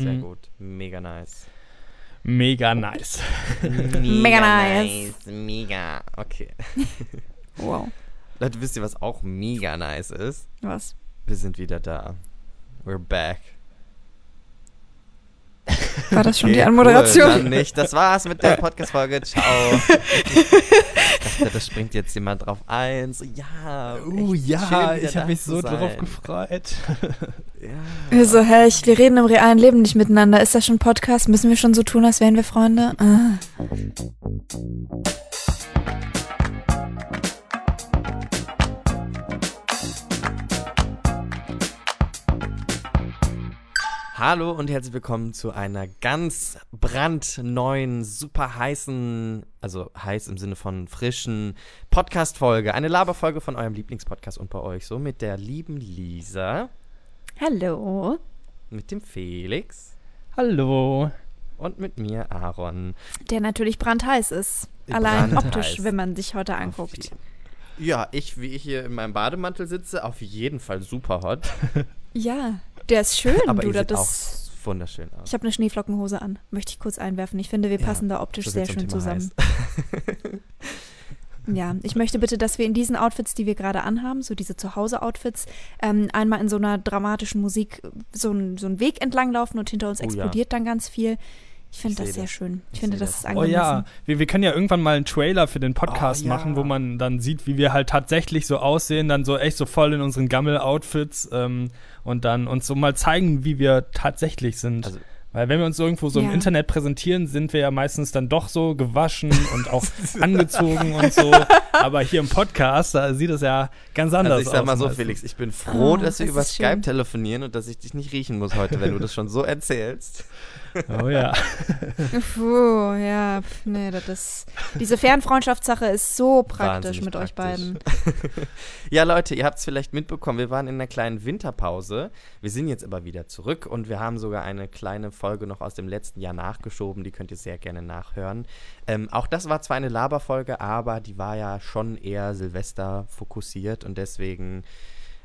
Sehr Mhm. gut. Mega nice. Mega nice. Mega nice. Mega. Okay. Wow. Leute, wisst ihr, was auch mega nice ist? Was? Wir sind wieder da. We're back. War das schon die Okay, Anmoderation? Cool, dann nicht. Das war's mit der Podcast-Folge. Ciao. ich dachte, da springt jetzt jemand drauf ein. So, ja. Uh, ja, schön, ich habe mich so drauf gefreut. Ja. Wir so, hä, ich, wir reden im realen Leben nicht miteinander. Ist das schon Podcast? Müssen wir schon so tun, als wären wir Freunde? Ah. Hallo und herzlich willkommen zu einer ganz brandneuen, super heißen, also heiß im Sinne von frischen Podcast-Folge. Eine Laberfolge von eurem Lieblingspodcast und bei euch so mit der lieben Lisa, Hallo. mit dem Felix Hallo. und mit mir Aaron. Der natürlich brandheiß ist. Allein Brandheiß. optisch, wenn man sich heute anguckt. Ja, ich, wie ich hier in meinem Bademantel sitze, auf jeden Fall super hot. Ja, der ist schön, Aber du. ihr seht Das, auch wunderschön aus. ich habe eine Schneeflockenhose an. Möchte ich kurz einwerfen. Ich finde, wir Ja, passen da optisch So sehr schön Thema zusammen. Ja, ich möchte bitte, dass wir in diesen Outfits, die wir gerade anhaben, so diese Zuhause-Outfits, ähm, einmal in so einer dramatischen Musik so, ein, so einen Weg entlang laufen und hinter uns Oh ja. explodiert dann ganz viel. Ich finde das seh sehr das. schön. Ich, Ich finde, das das. ist Oh angemessen. ja, wir, wir können ja irgendwann mal einen Trailer für den Podcast Oh ja. machen, wo man dann sieht, wie wir halt tatsächlich so aussehen, dann so echt so voll in unseren Gammel-Outfits ähm, und dann uns so mal zeigen, wie wir tatsächlich sind. Also- Weil wenn wir uns irgendwo so Ja. im Internet präsentieren, sind wir ja meistens dann doch so gewaschen und auch angezogen und so. Aber hier im Podcast, da sieht es ja ganz anders Also ich sag aus mal so. Felix, ich bin froh, Oh, dass wir das über ist schön. Skype telefonieren und dass ich dich nicht riechen muss heute, wenn du das schon so erzählst. Oh ja. Puh, ja, pf, nee, das ist. Diese Fernfreundschaftssache ist so praktisch Wahnsinnig mit euch praktisch. beiden. Ja, Leute, ihr habt es vielleicht mitbekommen, wir waren in einer kleinen Winterpause. Wir sind jetzt aber wieder zurück und wir haben sogar eine kleine Folge noch aus dem letzten Jahr nachgeschoben. Die könnt ihr sehr gerne nachhören. Ähm, auch das war zwar eine Laberfolge, aber die war ja schon eher Silvester fokussiert und deswegen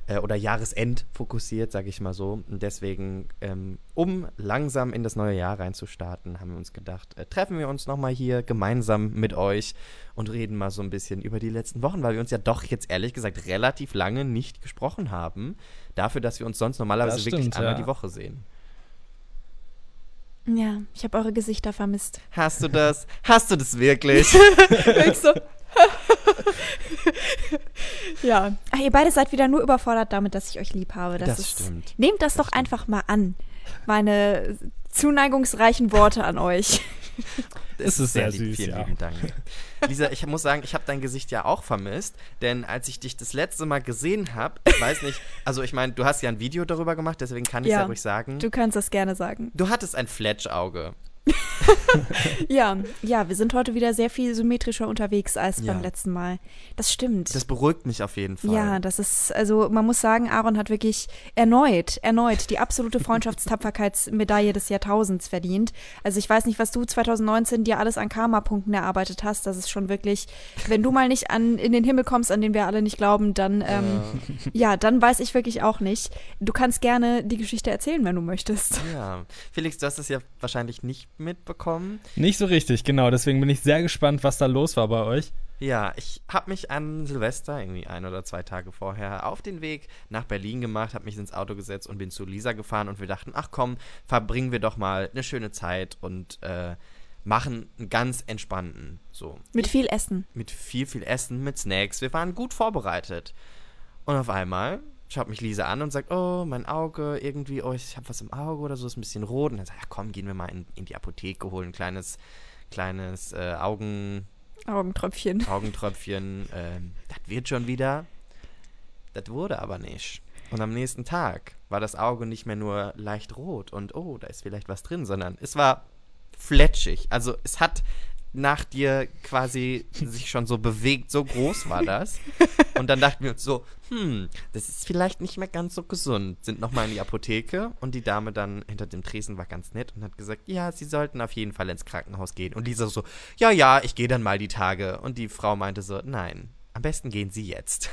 äh, oder Jahresend fokussiert, sage ich mal so. Und deswegen, ähm, um langsam in das neue Jahr reinzustarten, haben wir uns gedacht, äh, treffen wir uns nochmal hier gemeinsam mit euch und reden mal so ein bisschen über die letzten Wochen, weil wir uns ja doch jetzt ehrlich gesagt relativ lange nicht gesprochen haben. Dafür, dass wir uns sonst normalerweise Das wirklich stimmt, einmal ja. die Woche sehen. Ja, ich habe eure Gesichter vermisst. Hast du das? Hast du das wirklich? ich so. ja. Ach, ihr beide seid wieder nur überfordert damit, dass ich euch lieb habe. Das, Das ist, stimmt. Nehmt das, doch einfach mal an. Meine zuneigungsreichen Worte an euch. Es ist sehr lieb. süß, Vielen ja. lieben Dank. Lisa, ich muss sagen, ich habe dein Gesicht ja auch vermisst, denn als ich dich das letzte Mal gesehen habe, ich weiß nicht, also ich meine, du hast ja ein Video darüber gemacht, deswegen kann ich Ja, ja ruhig sagen. Du kannst das gerne sagen. Du hattest ein Fletschauge. Ja, ja, wir sind heute wieder sehr viel symmetrischer unterwegs als Ja. beim letzten Mal. Das stimmt. Das beruhigt mich auf jeden Fall. Ja, das ist, also man muss sagen, Aaron hat wirklich erneut, erneut die absolute Freundschaftstapferkeitsmedaille des Jahrtausends verdient. Also ich weiß nicht, was du 2019 dir alles an Karma-Punkten erarbeitet hast. Das ist schon wirklich, wenn du mal nicht an, in den Himmel kommst, an den wir alle nicht glauben, dann, ähm, ja, dann weiß ich wirklich auch nicht. Du kannst gerne die Geschichte erzählen, wenn du möchtest. Ja. Felix, du hast es ja wahrscheinlich nicht mitbekommen. Nicht so richtig, genau. Deswegen bin ich sehr gespannt, was da los war bei euch. Ja, ich habe mich an Silvester, irgendwie ein oder zwei Tage vorher, auf den Weg nach Berlin gemacht, habe mich ins Auto gesetzt und bin zu Lisa gefahren und wir dachten, ach komm, verbringen wir doch mal eine schöne Zeit und äh, machen einen ganz entspannten, so. Mit viel Essen. mit viel, viel Essen, mit Snacks. Wir waren gut vorbereitet. Und auf einmal schaut mich Lisa an und sagt, oh, mein Auge, irgendwie, oh, ich habe was im Auge oder so, ist ein bisschen rot. Und dann sagt, ja komm, gehen wir mal in, in die Apotheke, holen ein kleines, kleines äh, Augen, Augentröpfchen. Augentröpfchen. Ähm, das wird schon wieder. Das wurde aber nicht. Und am nächsten Tag war das Auge nicht mehr nur leicht rot und oh, da ist vielleicht was drin, sondern es war fletschig. Also es hat nach dir quasi sich schon so bewegt, so groß war das. Und dann dachten wir uns so, hm, das ist vielleicht nicht mehr ganz so gesund. Sind nochmal in die Apotheke und die Dame dann hinter dem Tresen war ganz nett und hat gesagt, ja, sie sollten auf jeden Fall ins Krankenhaus gehen. Und Lisa so, ja, ja, ich gehe dann mal die Tage. Und die Frau meinte so, nein, am besten gehen Sie jetzt.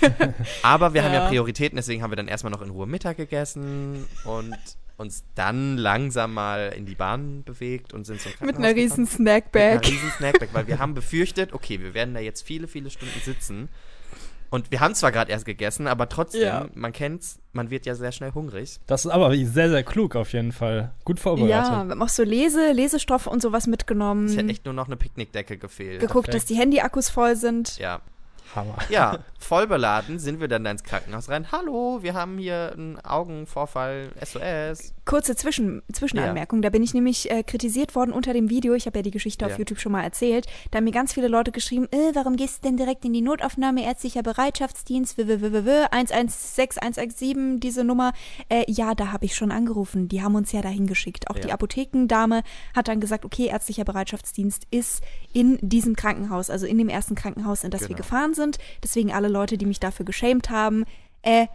Aber wir haben ja Ja. Prioritäten, deswegen haben wir dann erstmal noch in Ruhe Mittag gegessen und uns dann langsam mal in die Bahn bewegt und sind zum Mit einer riesen. Snackbag. Mit einer riesen Snackbag, weil wir haben befürchtet, okay, wir werden da jetzt viele, viele Stunden sitzen. Und wir haben zwar gerade erst gegessen, aber trotzdem, Ja. man kennt's, man wird ja sehr schnell hungrig. Das ist aber sehr, sehr klug auf jeden Fall. Gut vorbereitet. Ja, wir haben auch so Lese, Lesestoffe und sowas mitgenommen. Es hätte echt nur noch eine Picknickdecke gefehlt. geguckt, Perfekt. dass die Handy-Akkus voll sind. Ja. Hammer. Ja, voll beladen sind wir dann da ins Krankenhaus rein. Hallo, wir haben hier einen Augenvorfall, SOS. Kurze Zwischen Zwischenanmerkung. Da bin ich nämlich äh, kritisiert worden unter dem Video. Ich habe ja die Geschichte Ja. auf YouTube schon mal erzählt. Da haben mir ganz viele Leute geschrieben, äh, warum gehst du denn direkt in die Notaufnahme, ärztlicher Bereitschaftsdienst, www, 116 117, diese Nummer. Äh, ja, da habe ich schon angerufen. Die haben uns ja dahin geschickt. Auch Ja. die Apothekendame hat dann gesagt, okay, ärztlicher Bereitschaftsdienst ist in diesem Krankenhaus, also in dem ersten Krankenhaus, in das wir Genau. gefahren sind. Deswegen alle Leute, die mich dafür geschämt haben, äh,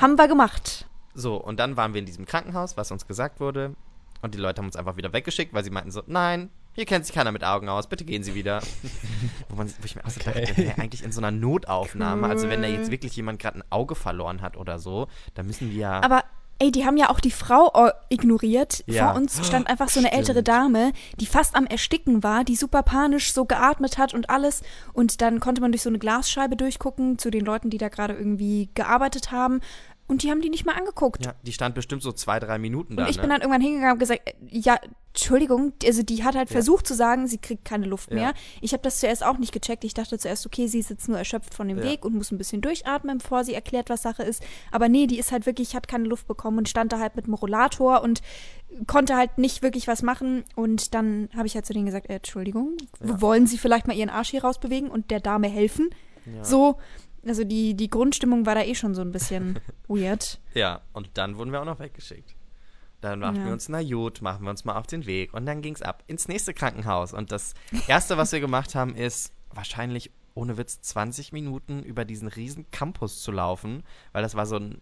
haben wir gemacht. So, und dann waren wir in diesem Krankenhaus, was uns gesagt wurde. Und die Leute haben uns einfach wieder weggeschickt, weil sie meinten so, nein, hier kennt sich keiner mit Augen aus, bitte gehen Sie wieder. wo, man, wo ich mir auch so Okay. dachte, hey, eigentlich in so einer Notaufnahme, also wenn da Cool. jetzt wirklich jemand gerade ein Auge verloren hat oder so, dann müssen wir ja... Aber ey, die haben ja auch die Frau äh, ignoriert. Ja. Vor uns stand einfach so eine Stimmt. ältere Dame, die fast am Ersticken war, die super panisch so geatmet hat und alles. Und dann konnte man durch so eine Glasscheibe durchgucken zu den Leuten, die da gerade irgendwie gearbeitet haben. Und die haben die nicht mal angeguckt. ja, die stand bestimmt so zwei, drei Minuten da. Und ich ne? bin dann irgendwann hingegangen und gesagt, äh, ja, Entschuldigung, also die hat halt Ja. versucht zu sagen, sie kriegt keine Luft Ja. mehr. Ich habe das zuerst auch nicht gecheckt. Ich dachte zuerst, okay, sie ist jetzt nur erschöpft von dem Ja. Weg und muss ein bisschen durchatmen, bevor sie erklärt, was Sache ist. Aber nee, die ist halt wirklich, hat keine Luft bekommen und stand da halt mit dem Rollator und konnte halt nicht wirklich was machen. Und dann habe ich halt zu denen gesagt, äh, Entschuldigung, wollen Sie vielleicht mal Ihren Arsch hier rausbewegen und der Dame helfen? So, also die, die Grundstimmung war da eh schon so ein bisschen weird. Ja, und dann wurden wir auch noch weggeschickt. Dann dachten Ja. wir uns, na gut, machen wir uns mal auf den Weg. Und dann ging's ab ins nächste Krankenhaus. Und das Erste, was wir gemacht haben, ist wahrscheinlich, ohne Witz, 20 Minuten über diesen riesen Campus zu laufen, weil das war so ein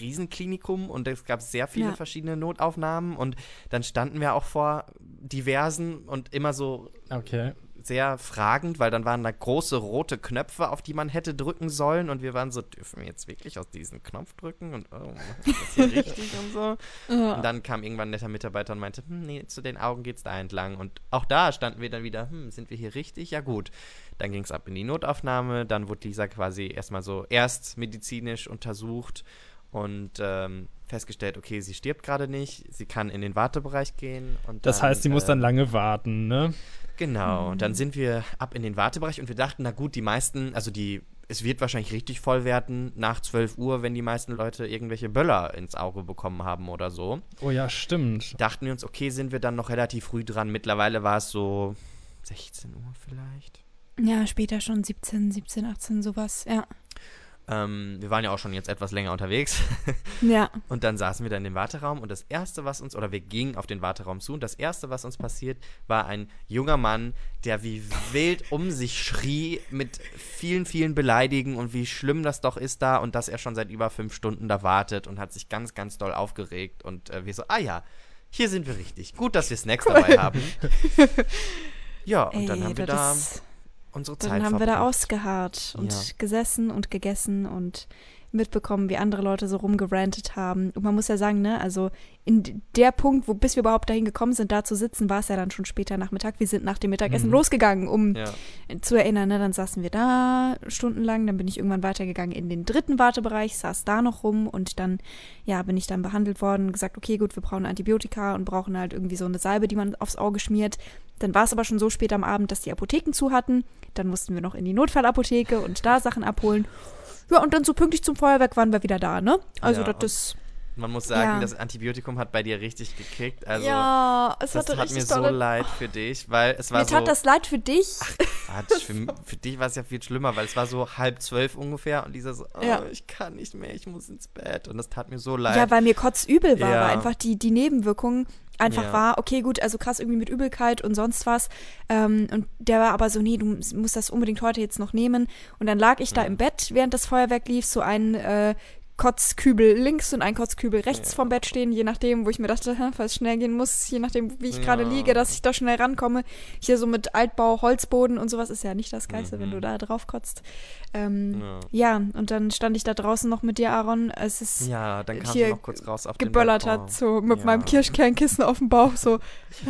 Riesenklinikum und es gab sehr viele Ja. verschiedene Notaufnahmen und dann standen wir auch vor diversen und immer so Okay. Sehr fragend, weil dann waren da große rote Knöpfe, auf die man hätte drücken sollen und wir waren so, dürfen wir jetzt wirklich aus diesem Knopf drücken und oh, wir das hier richtig und so. Und dann kam irgendwann ein netter Mitarbeiter und meinte, hm, nee, zu den Augen geht's da entlang und auch da standen wir dann wieder, hm, sind wir hier richtig? Ja gut. Dann ging's ab in die Notaufnahme, dann wurde Lisa quasi erstmal so erst medizinisch untersucht und ähm, festgestellt, okay, sie stirbt gerade nicht, sie kann in den Wartebereich gehen. Und Das dann, heißt, sie muss äh, dann lange warten, ne? Genau, und dann sind wir ab in den Wartebereich und wir dachten, na gut, die meisten, also die, es wird wahrscheinlich richtig voll werden nach 12 Uhr, wenn die meisten Leute irgendwelche Böller ins Auge bekommen haben oder so. Oh ja, stimmt. Dachten wir uns, okay, sind wir dann noch relativ früh dran. Mittlerweile war es so 16 Uhr vielleicht. Ja, später schon 17, 17, 18, sowas, ja. Ähm, wir waren ja auch schon jetzt etwas länger unterwegs. Ja. Und dann saßen wir da in dem Warteraum und das Erste, was uns, oder wir gingen auf den Warteraum zu und das Erste, was uns passiert, war ein junger Mann, der wie wild um sich schrie mit vielen, vielen Beleidigen und wie schlimm das doch ist da und dass er schon seit über fünf Stunden da wartet und hat sich ganz, ganz doll aufgeregt und äh, wir so, ah ja, hier sind wir richtig. Gut, dass wir Snacks dabei haben. Ja, und Ey, dann haben wir da ist- unsere Zeit Dann haben wir da verbracht. ausgeharrt und Ja. gesessen und gegessen und mitbekommen, wie andere Leute so rumgerantet haben. Und man muss ja sagen, ne, also in der Punkt, wo bis wir überhaupt dahin gekommen sind, da zu sitzen, war es ja dann schon später Nachmittag. Wir sind nach dem Mittagessen Mhm. losgegangen, um Ja. zu erinnern, ne, dann saßen wir da stundenlang, dann bin ich irgendwann weitergegangen in den dritten Wartebereich, saß da noch rum und dann, ja, bin ich dann behandelt worden, gesagt, okay, gut, wir brauchen Antibiotika und brauchen halt irgendwie so eine Salbe, die man aufs Auge schmiert. Dann war es aber schon so spät am Abend, dass die Apotheken zu hatten. Dann mussten wir noch in die Notfallapotheke und da Sachen abholen. Ja, und dann so pünktlich zum Feuerwerk waren wir wieder da, ne? Also Ja, das ist. Man muss sagen, Ja. das Antibiotikum hat bei dir richtig gekickt. Also, ja, es das hat mir so leid für dich, weil es war Mir so. tat das leid für dich. Quatsch, für, für dich war es ja viel schlimmer, weil es war so halb zwölf ungefähr und dieser so, oh, Ja. ich kann nicht mehr, ich muss ins Bett. Und das tat mir so leid. Ja, weil mir kotzübel war, Ja. weil einfach die, die Nebenwirkung einfach Ja. war, okay, gut, also krass irgendwie mit Übelkeit und sonst was. Ähm, und der war aber so, nee, du musst das unbedingt heute jetzt noch nehmen. Und dann lag ich da Mhm. im Bett, während das Feuerwerk lief, so ein äh, Kotzkübel links und ein Kotzkübel rechts vom Bett stehen, je nachdem, wo ich mir dachte, falls es schnell gehen muss, je nachdem, wie ich gerade Ja. liege, dass ich da schnell rankomme. Hier so mit Altbau, Holzboden und sowas ist ja nicht das Geilste, wenn Mhm. du da drauf kotzt. Ähm, Ja. ja, und dann stand ich da draußen noch mit dir, Aaron. Es ist Ja, dann kam hier noch kurz raus auf geböllert hat, so mit Ja. meinem Kirschkernkissen auf dem Bauch, so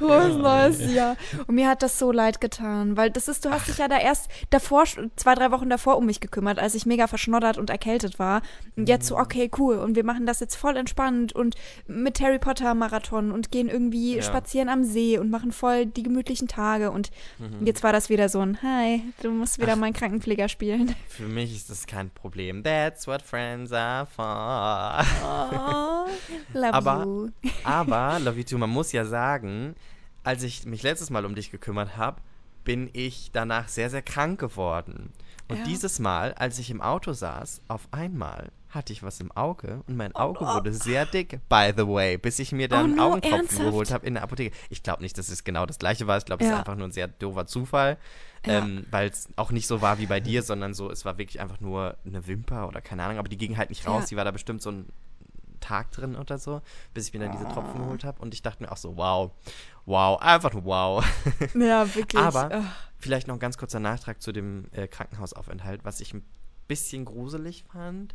frohes neues Jahr. Und mir hat das so leid getan, weil das ist, du hast dich ja da erst davor, zwei, drei Wochen davor um mich gekümmert, als ich mega verschnoddert und erkältet war. Und jetzt Mhm. so, okay, cool. Und wir machen das jetzt voll entspannt und mit Harry Potter Marathon und gehen irgendwie Ja. spazieren am See und machen voll die gemütlichen Tage. Und Mhm. jetzt war das wieder so ein, hi, du musst wieder meinen Krankenpfleger spielen. Für mich ist das kein Problem. That's what friends are for. Oh, love Aber- you. Aber, Love You Too, man muss ja sagen, als ich mich letztes Mal um dich gekümmert habe, bin ich danach sehr, sehr krank geworden. Und Ja. dieses Mal, als ich im Auto saß, auf einmal hatte ich was im Auge und mein Auge no. wurde sehr dick, by the way, bis ich mir dann Oh no, Augentropfen ernsthaft? geholt habe in der Apotheke. Ich glaube nicht, dass es genau das gleiche war. Ich glaube, es ist Ja. einfach nur ein sehr doofer Zufall. Ja. Ähm, Weil es auch nicht so war wie bei dir, sondern so, es war wirklich einfach nur eine Wimper oder keine Ahnung, aber die ging halt nicht raus. Ja. Die war da bestimmt so ein Tag drin oder so, bis ich mir dann diese Ah. Tropfen geholt habe. Und ich dachte mir auch so, wow, wow, einfach wow. Ja, wirklich. Aber Ugh. vielleicht noch ein ganz kurzer Nachtrag zu dem äh, Krankenhausaufenthalt, was ich ein bisschen gruselig fand.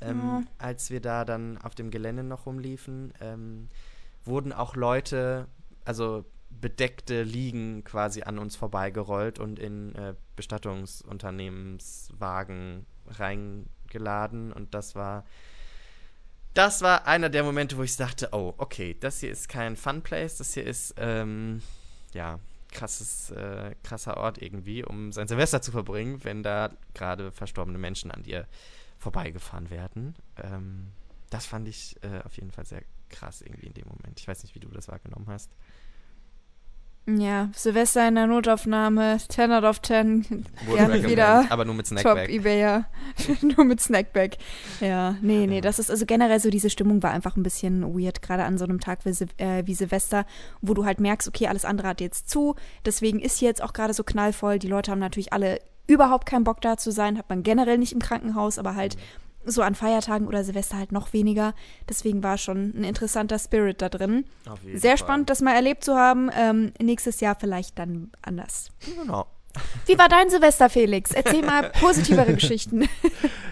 Ähm, Ja. Als wir da dann auf dem Gelände noch rumliefen, ähm, wurden auch Leute, also bedeckte Liegen quasi an uns vorbeigerollt und in äh, Bestattungsunternehmenswagen reingeladen. Und das war das war einer der Momente, wo ich dachte, oh, okay, das hier ist kein Fun Place, das hier ist, ähm, ja, krasses, äh, krasser Ort irgendwie, um sein Silvester zu verbringen, wenn da gerade verstorbene Menschen an dir vorbeigefahren werden. Ähm, das fand ich äh, auf jeden Fall sehr krass irgendwie in dem Moment. Ich weiß nicht, wie du das wahrgenommen hast. Ja, Silvester in der Notaufnahme, 10 out of 10. Wurde Gerne recommended, wieder. Aber nur mit Top Snackback. Ebayer. Nur mit Snackback. Ja, nee, nee, Ja. das ist also generell so, diese Stimmung war einfach ein bisschen weird, gerade an so einem Tag wie, Sil äh, wie Silvester, wo du halt merkst, okay, alles andere hat jetzt zu. Deswegen ist hier jetzt auch gerade so knallvoll. Die Leute haben natürlich alle überhaupt keinen Bock da zu sein. Hat man generell nicht im Krankenhaus, aber halt so an Feiertagen oder Silvester halt noch weniger. Deswegen war schon ein interessanter Spirit da drin. Auf jeden Sehr Fall. spannend, das mal erlebt zu haben. Ähm, nächstes Jahr vielleicht dann anders. Genau. Wie war dein Silvester, Felix? Erzähl mal positivere Geschichten.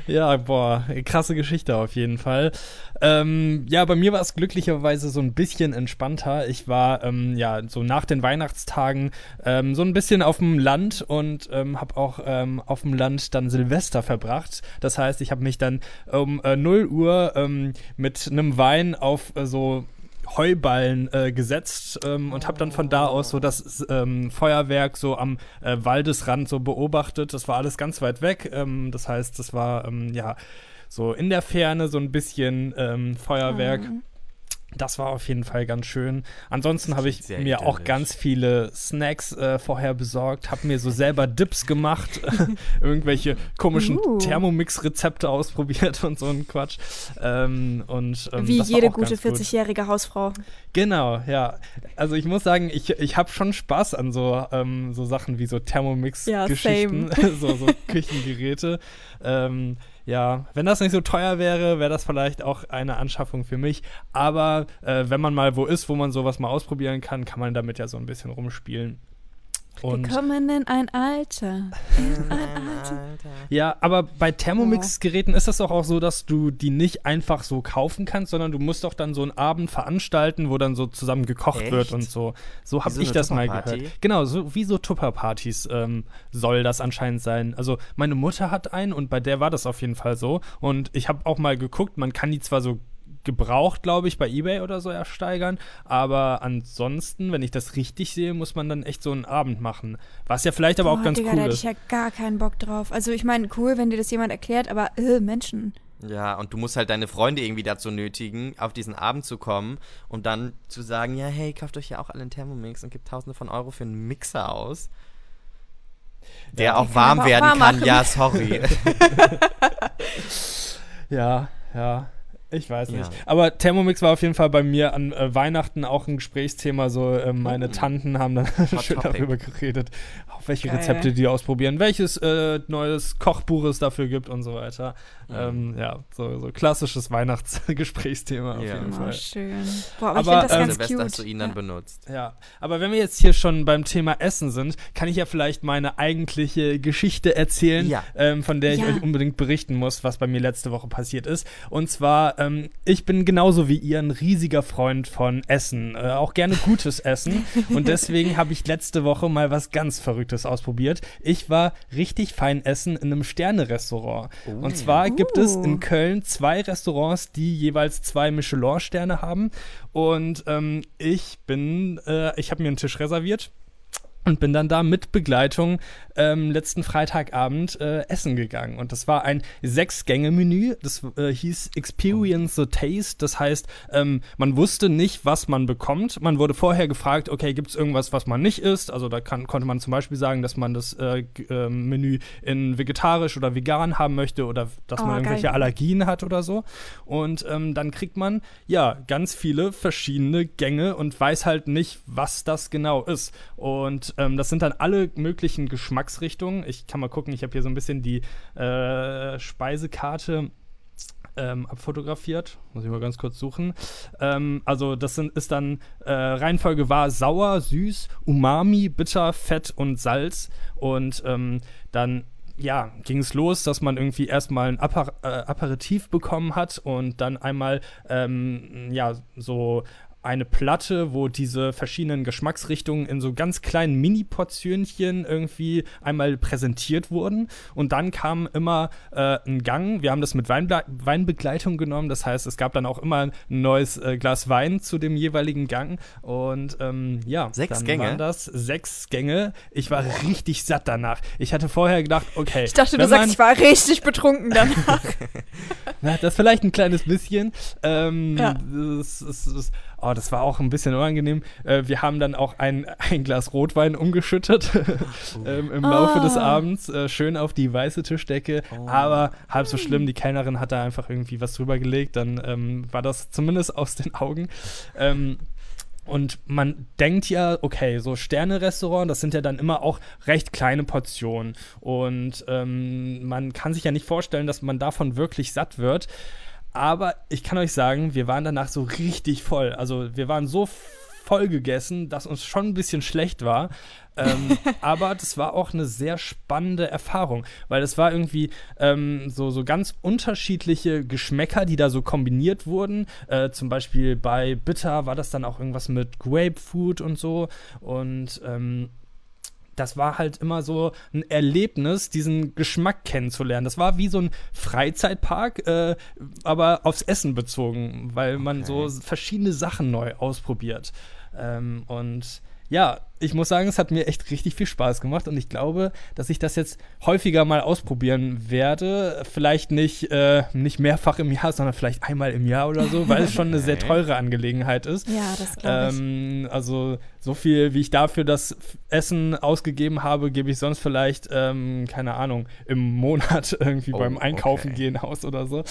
Ja, boah, krasse Geschichte auf jeden Fall. Ähm, ja, bei mir war es glücklicherweise so ein bisschen entspannter. Ich war ähm, ja so nach den Weihnachtstagen ähm, so ein bisschen auf dem Land und ähm, habe auch ähm, auf dem Land dann Silvester verbracht. Das heißt, ich habe mich dann um äh, 0 Uhr ähm, mit einem Wein auf äh, so Heuballen äh, gesetzt ähm, und habe dann von da aus so das ähm, Feuerwerk so am äh, Waldesrand so beobachtet. Das war alles ganz weit weg. Ähm, das heißt, das war ähm, ja so in der Ferne so ein bisschen ähm, Feuerwerk. Mhm. Das war auf jeden Fall ganz schön. Ansonsten habe ich mir auch idyllisch. ganz viele Snacks äh, vorher besorgt, habe mir so selber Dips gemacht, irgendwelche komischen Uh. Thermomix-Rezepte ausprobiert und so ein Quatsch. Ähm, und, ähm, Wie jede auch gute ganz gut. 40-jährige Hausfrau. Genau, ja. Also ich muss sagen, ich, ich habe schon Spaß an so, ähm, so Sachen wie so Thermomix-Geschichten, so, so Küchengeräte. Ähm, ja, wenn das nicht so teuer wäre, wäre das vielleicht auch eine Anschaffung für mich. Aber äh, wenn man mal wo ist, wo man sowas mal ausprobieren kann, kann man damit ja so ein bisschen rumspielen. Und Willkommen in ein Alter. Alter. ja, aber bei Thermomix-Geräten ist das doch auch so, dass du die nicht einfach so kaufen kannst, sondern du musst doch dann so einen Abend veranstalten, wo dann so zusammen gekocht Echt? wird und so. So habe so ich das mal gehört. Genau, so wie so Tupperpartys ähm, soll das anscheinend sein. Also meine Mutter hat einen und bei der war das auf jeden Fall so. Und ich habe auch mal geguckt, man kann die zwar so gebraucht, glaube ich, bei eBay oder so ersteigern. Aber ansonsten, wenn ich das richtig sehe, muss man dann echt so einen Abend machen. Was ja vielleicht aber auch Boah, ganz Digga, cool da hätte ist. ich ja gar keinen Bock drauf. Also ich meine, cool, wenn dir das jemand erklärt, aber äh, Menschen. Ja, und du musst halt deine Freunde irgendwie dazu nötigen, auf diesen Abend zu kommen und dann zu sagen, ja, hey, kauft euch ja auch alle einen Thermomix und gibt tausende von Euro für einen Mixer aus. Der Ja. auch warm auch werden warm kann, machen. ja, sorry. Ja, ja. Ich weiß nicht. Ja. Aber Thermomix war auf jeden Fall bei mir an äh, Weihnachten auch ein Gesprächsthema. So, äh, meine oh. Tanten haben dann schön Topic. darüber geredet, auf welche Geil. Rezepte die ausprobieren, welches äh, neues Kochbuch es dafür gibt und so weiter. Mhm. Ähm, ja, so, so klassisches Weihnachtsgesprächsthema auf ja. jeden oh, Fall. schön. Boah, aber, aber ich das ähm, ganz Silvester cute. hast du ihn dann ja. benutzt. Ja, aber wenn wir jetzt hier schon beim Thema Essen sind, kann ich ja vielleicht meine eigentliche Geschichte erzählen, ja. ähm, von der ich euch unbedingt berichten muss, was bei mir letzte Woche passiert ist. Und zwar ähm, ich bin genauso wie ihr ein riesiger Freund von Essen, äh, auch gerne gutes Essen. Und deswegen habe ich letzte Woche mal was ganz Verrücktes ausprobiert. Ich war richtig fein essen in einem Sterne-Restaurant. Oh. Und zwar uh. gibt es in Köln zwei Restaurants, die jeweils zwei Michelin-Sterne haben. Und ähm, ich bin, äh, ich habe mir einen Tisch reserviert und bin dann da mit Begleitung ähm, letzten Freitagabend äh, essen gegangen. Und das war ein Sechs-Gänge-Menü. Das äh, hieß Experience the Taste. Das heißt, ähm, man wusste nicht, was man bekommt. Man wurde vorher gefragt, okay, gibt es irgendwas, was man nicht isst? Also da kann, konnte man zum Beispiel sagen, dass man das äh, äh, Menü in vegetarisch oder vegan haben möchte oder dass oh, man irgendwelche geil. Allergien hat oder so. Und ähm, dann kriegt man ja ganz viele verschiedene Gänge und weiß halt nicht, was das genau ist. Und ähm, das sind dann alle möglichen Geschmacksrichtungen. Ich kann mal gucken, ich habe hier so ein bisschen die äh, Speisekarte ähm, abfotografiert. Muss ich mal ganz kurz suchen. Ähm, also das sind, ist dann, äh, Reihenfolge war sauer, süß, umami, bitter, fett und Salz. Und ähm, dann ja, ging es los, dass man irgendwie erstmal ein Apper äh, Aperitif bekommen hat und dann einmal ähm, ja so eine Platte, wo diese verschiedenen Geschmacksrichtungen in so ganz kleinen Mini-Portionchen irgendwie einmal präsentiert wurden. Und dann kam immer äh, ein Gang. Wir haben das mit Weinble Weinbegleitung genommen. Das heißt, es gab dann auch immer ein neues äh, Glas Wein zu dem jeweiligen Gang. Und ähm, ja, sechs dann Gänge. waren das sechs Gänge. Ich war Boah. richtig satt danach. Ich hatte vorher gedacht, okay. Ich dachte, du sagst, ich war richtig betrunken danach. Na, das vielleicht ein kleines bisschen. Ähm, ja. das, das, das, Oh, das war auch ein bisschen unangenehm. Äh, wir haben dann auch ein, ein Glas Rotwein umgeschüttet oh. ähm, im Laufe des Abends. Äh, schön auf die weiße Tischdecke. Oh. Aber halb so schlimm, die Kellnerin hat da einfach irgendwie was drüber gelegt. Dann ähm, war das zumindest aus den Augen. Und man denkt ja, okay, so Sterne-Restaurant, das sind ja dann immer auch recht kleine Portionen. Und ähm, man kann sich ja nicht vorstellen, dass man davon wirklich satt wird. Aber ich kann euch sagen, wir waren danach so richtig voll. Also wir waren so voll gegessen, dass uns schon ein bisschen schlecht war. Ähm, aber das war auch eine sehr spannende Erfahrung, weil es war irgendwie ähm, so, so ganz unterschiedliche Geschmäcker, die da so kombiniert wurden. Äh, zum Beispiel bei Bitter war das dann auch irgendwas mit Grapefruit und so. Und ähm, das war halt immer so ein Erlebnis, diesen Geschmack kennenzulernen. Das war wie so ein Freizeitpark, äh, aber aufs Essen bezogen, weil man okay. so verschiedene Sachen neu ausprobiert. Ähm, und ja, ich muss sagen, es hat mir echt richtig viel Spaß gemacht und ich glaube, dass ich das jetzt häufiger mal ausprobieren werde. Vielleicht nicht, äh, nicht mehrfach im Jahr, sondern vielleicht einmal im Jahr oder so, weil es schon eine sehr teure Angelegenheit ist. Ja, das glaube ich. Ähm, also so viel, wie ich dafür das Essen ausgegeben habe, gebe ich sonst vielleicht, ähm, keine Ahnung, im Monat irgendwie oh, beim Einkaufen okay. gehen aus oder so.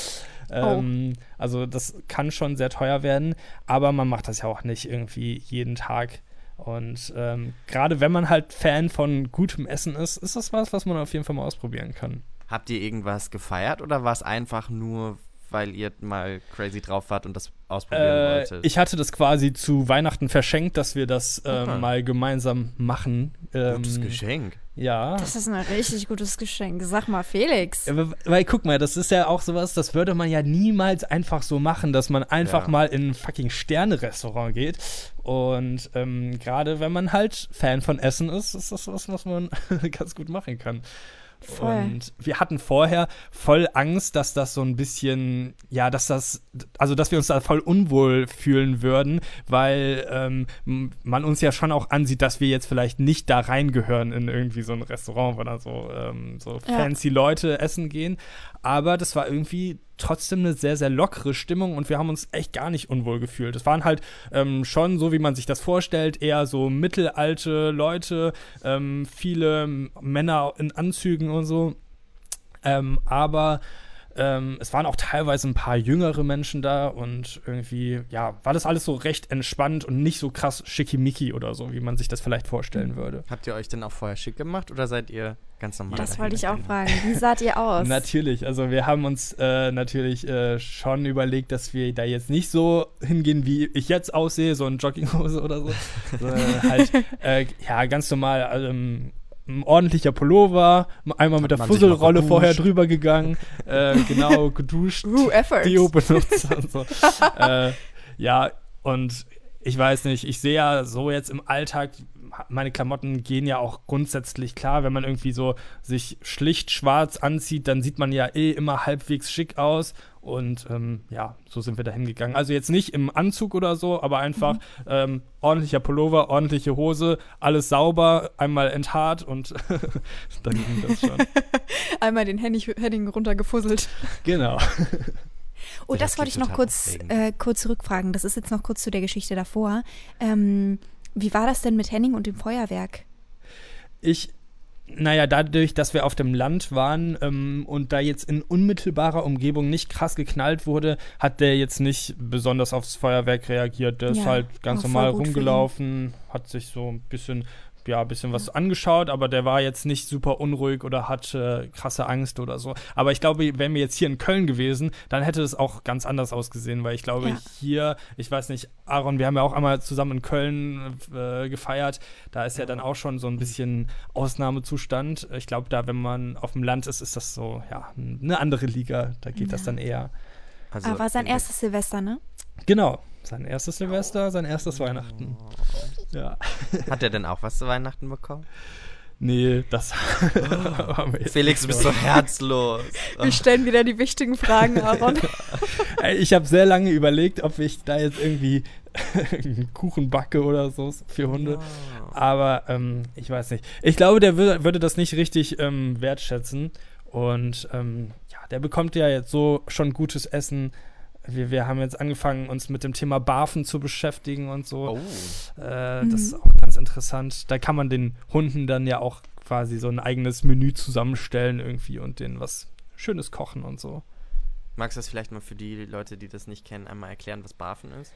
Ähm, oh. Also das kann schon sehr teuer werden, aber man macht das ja auch nicht irgendwie jeden Tag und ähm, gerade wenn man halt Fan von gutem Essen ist, ist das was, was man auf jeden Fall mal ausprobieren kann. Habt ihr irgendwas gefeiert oder war es einfach nur weil ihr mal crazy drauf wart und das ausprobieren äh, wolltet? Ich hatte das quasi zu Weihnachten verschenkt, dass wir das äh, mal gemeinsam machen. Ähm, Gutes Geschenk. Ja. Das ist ein richtig gutes Geschenk. Sag mal, Felix. Ja, weil, weil, guck mal, das ist ja auch sowas, das würde man ja niemals einfach so machen, dass man einfach ja. mal in ein fucking Sterne-Restaurant geht. Und ähm, gerade wenn man halt Fan von Essen ist, ist das was, was man ganz gut machen kann. Voll. Und wir hatten vorher voll Angst, dass das so ein bisschen, ja, dass das, also dass wir uns da voll unwohl fühlen würden, weil ähm, man uns ja schon auch ansieht, dass wir jetzt vielleicht nicht da reingehören in irgendwie so ein Restaurant, wo da so, ähm, so ja. fancy Leute essen gehen. Aber das war irgendwie trotzdem eine sehr, sehr lockere Stimmung und wir haben uns echt gar nicht unwohl gefühlt. Es waren halt ähm, schon, so wie man sich das vorstellt, eher so mittelalte Leute, ähm, viele Männer in Anzügen und so. Ähm, aber Ähm, es waren auch teilweise ein paar jüngere Menschen da und irgendwie, ja, war das alles so recht entspannt und nicht so krass schickimicki oder so, wie man sich das vielleicht vorstellen würde. Habt ihr euch denn auch vorher schick gemacht oder seid ihr ganz normal? Das wollte ich auch fragen. Wie saht ihr aus? Natürlich, also wir haben uns äh, natürlich äh, schon überlegt, dass wir da jetzt nicht so hingehen, wie ich jetzt aussehe, so in Jogginghose oder so. sondern halt, äh, ja, ganz normal, ähm, ein ordentlicher Pullover, einmal mit der Fusselrolle vorher drüber gegangen, äh, genau, geduscht, Ooh, Efforts. Deo benutzt und so. äh, ja, und ich weiß nicht, ich sehe ja so jetzt im Alltag, meine Klamotten gehen ja auch grundsätzlich klar, wenn man irgendwie so sich schlicht schwarz anzieht, dann sieht man ja eh immer halbwegs schick aus. Und ähm, ja, so sind wir da hingegangen. Also jetzt nicht im Anzug oder so, aber einfach ähm, ordentlicher Pullover, ordentliche Hose, alles sauber, einmal enthaart und dann ging das schon. Einmal den Henning, Henning runtergefusselt. genau. Oh, das das wollte ich noch kurz, äh, kurz zurückfragen. Das ist jetzt noch kurz zu der Geschichte davor. Ähm, wie war das denn mit Henning und dem Feuerwerk? Ich, naja, dadurch, dass wir auf dem Land waren ähm, und da jetzt in unmittelbarer Umgebung nicht krass geknallt wurde, hat der jetzt nicht besonders aufs Feuerwerk reagiert. Der ist Ja, halt ganz normal rumgelaufen, hat sich so ein bisschen, ja, ein bisschen was angeschaut, aber der war jetzt nicht super unruhig oder hatte krasse Angst oder so. Aber ich glaube, wären wir jetzt hier in Köln gewesen, dann hätte es auch ganz anders ausgesehen, weil ich glaube, Ja. hier, ich weiß nicht, Aaron, wir haben ja auch einmal zusammen in Köln äh, gefeiert. Da ist ja dann auch schon so ein bisschen Ausnahmezustand. Ich glaube, da, wenn man auf dem Land ist, ist das so, ja, eine andere Liga. Da geht das Ja. dann eher. Also, Ah, war sein wenn- erstes Silvester, ne? Genau. Sein erstes Silvester, sein erstes Weihnachten. Ja. Hat er denn auch was zu Weihnachten bekommen? Nee, das haben wir jetzt Felix, du bist so herzlos. Wir stellen wieder die wichtigen Fragen, Aaron. Ich habe sehr lange überlegt, ob ich da jetzt irgendwie einen Kuchen backe oder so für Hunde. Aber ähm, ich weiß nicht. Ich glaube, der wür würde das nicht richtig ähm, wertschätzen. Und ähm, ja, der bekommt ja jetzt so schon gutes Essen. Wir, wir haben jetzt angefangen, uns mit dem Thema Barfen zu beschäftigen und so. Oh. Äh, Mhm. Das ist auch ganz interessant. Da kann man den Hunden dann ja auch quasi so ein eigenes Menü zusammenstellen irgendwie und denen was Schönes kochen und so. Magst du das vielleicht mal für die Leute, die das nicht kennen, einmal erklären, was Barfen ist?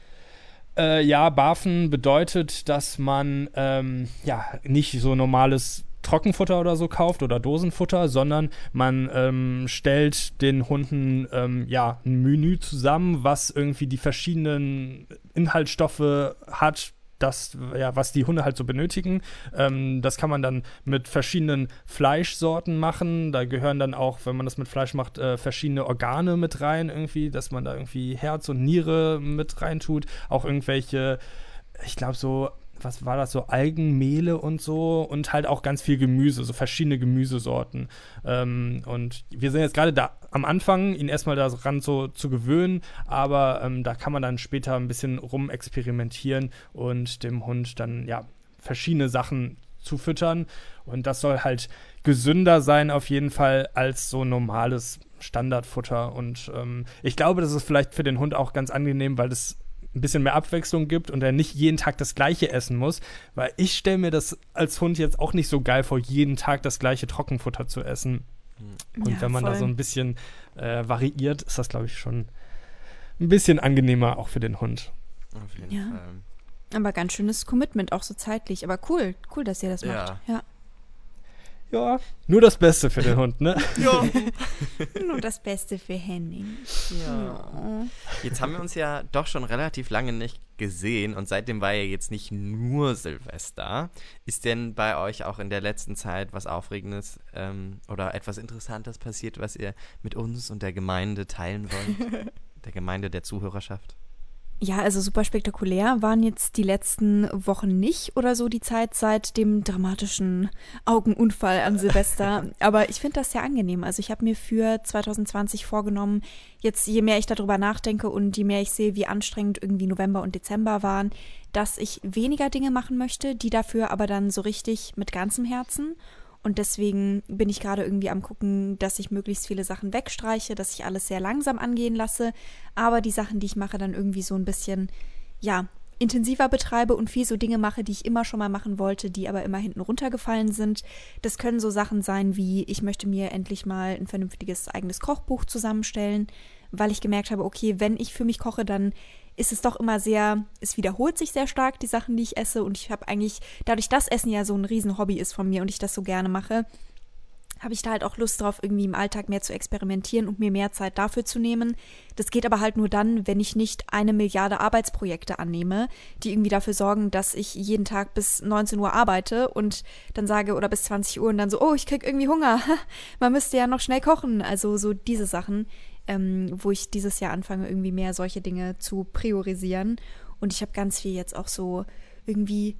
Äh, ja, Barfen bedeutet, dass man ähm, ja nicht so normales Trockenfutter oder so kauft oder Dosenfutter, sondern man ähm, stellt den Hunden ähm, ja ein Menü zusammen, was irgendwie die verschiedenen Inhaltsstoffe hat. Das, ja, was die Hunde halt so benötigen. Ähm, das kann man dann mit verschiedenen Fleischsorten machen. Da gehören dann auch, wenn man das mit Fleisch macht, äh, verschiedene Organe mit rein, irgendwie, dass man da irgendwie Herz und Niere mit reintut. Auch irgendwelche, ich glaube, so, was war das, so Algenmehle und so und halt auch ganz viel Gemüse, so verschiedene Gemüsesorten. Ähm, und wir sind jetzt gerade da am Anfang, ihn erstmal daran so zu gewöhnen, aber ähm, da kann man dann später ein bisschen rumexperimentieren und dem Hund dann ja verschiedene Sachen zufüttern. Und das soll halt gesünder sein auf jeden Fall als so normales Standardfutter. Und ähm, ich glaube, das ist vielleicht für den Hund auch ganz angenehm, weil es ein bisschen mehr Abwechslung gibt und er nicht jeden Tag das gleiche essen muss. Weil ich stelle mir das als Hund jetzt auch nicht so geil vor, jeden Tag das gleiche Trockenfutter zu essen. Und Ja, wenn man da voll. so ein bisschen äh, variiert, ist das, glaube ich, schon ein bisschen angenehmer auch für den Hund. Auf jeden Ja. Fall. Aber ganz schönes Commitment, auch so zeitlich. Aber cool, cool, dass ihr das Ja. macht. Ja. Ja, nur das Beste für den Hund, ne? Ja. Nur das Beste für Henning. Oh. Jetzt haben wir uns ja doch schon relativ lange nicht gesehen und seitdem war ja jetzt nicht nur Silvester. Ist denn bei euch auch in der letzten Zeit was Aufregendes ähm, oder etwas Interessantes passiert, was ihr mit uns und der Gemeinde teilen wollt? der Gemeinde, der Zuhörerschaft? Ja, also super spektakulär waren jetzt die letzten Wochen nicht oder so die Zeit seit dem dramatischen Augenunfall an Silvester. Aber ich finde das sehr angenehm. Also ich habe mir für 2020 vorgenommen, jetzt je mehr ich darüber nachdenke und je mehr ich sehe, wie anstrengend irgendwie November und Dezember waren, dass ich weniger Dinge machen möchte, die dafür aber dann so richtig mit ganzem Herzen. Und deswegen bin ich gerade irgendwie am gucken, dass ich möglichst viele Sachen wegstreiche, dass ich alles sehr langsam angehen lasse, aber die Sachen, die ich mache, dann irgendwie so ein bisschen, ja, intensiver betreibe und viel so Dinge mache, die ich immer schon mal machen wollte, die aber immer hinten runtergefallen sind. Das können so Sachen sein wie, ich möchte mir endlich mal ein vernünftiges eigenes Kochbuch zusammenstellen, weil ich gemerkt habe, okay, wenn ich für mich koche, dann ist es doch immer sehr, es wiederholt sich sehr stark, die Sachen, die ich esse. Und ich habe eigentlich, dadurch, dass Essen ja so ein Riesenhobby ist von mir und ich das so gerne mache, habe ich da halt auch Lust drauf, irgendwie im Alltag mehr zu experimentieren und mir mehr Zeit dafür zu nehmen. Das geht aber halt nur dann, wenn ich nicht eine Milliarde Arbeitsprojekte annehme, die irgendwie dafür sorgen, dass ich jeden Tag bis 19 Uhr arbeite und dann sage oder bis 20 Uhr und dann so, oh, ich krieg irgendwie Hunger. Man müsste ja noch schnell kochen. Also so diese Sachen, ähm, wo ich dieses Jahr anfange, irgendwie mehr solche Dinge zu priorisieren. Und ich habe ganz viel jetzt auch so irgendwie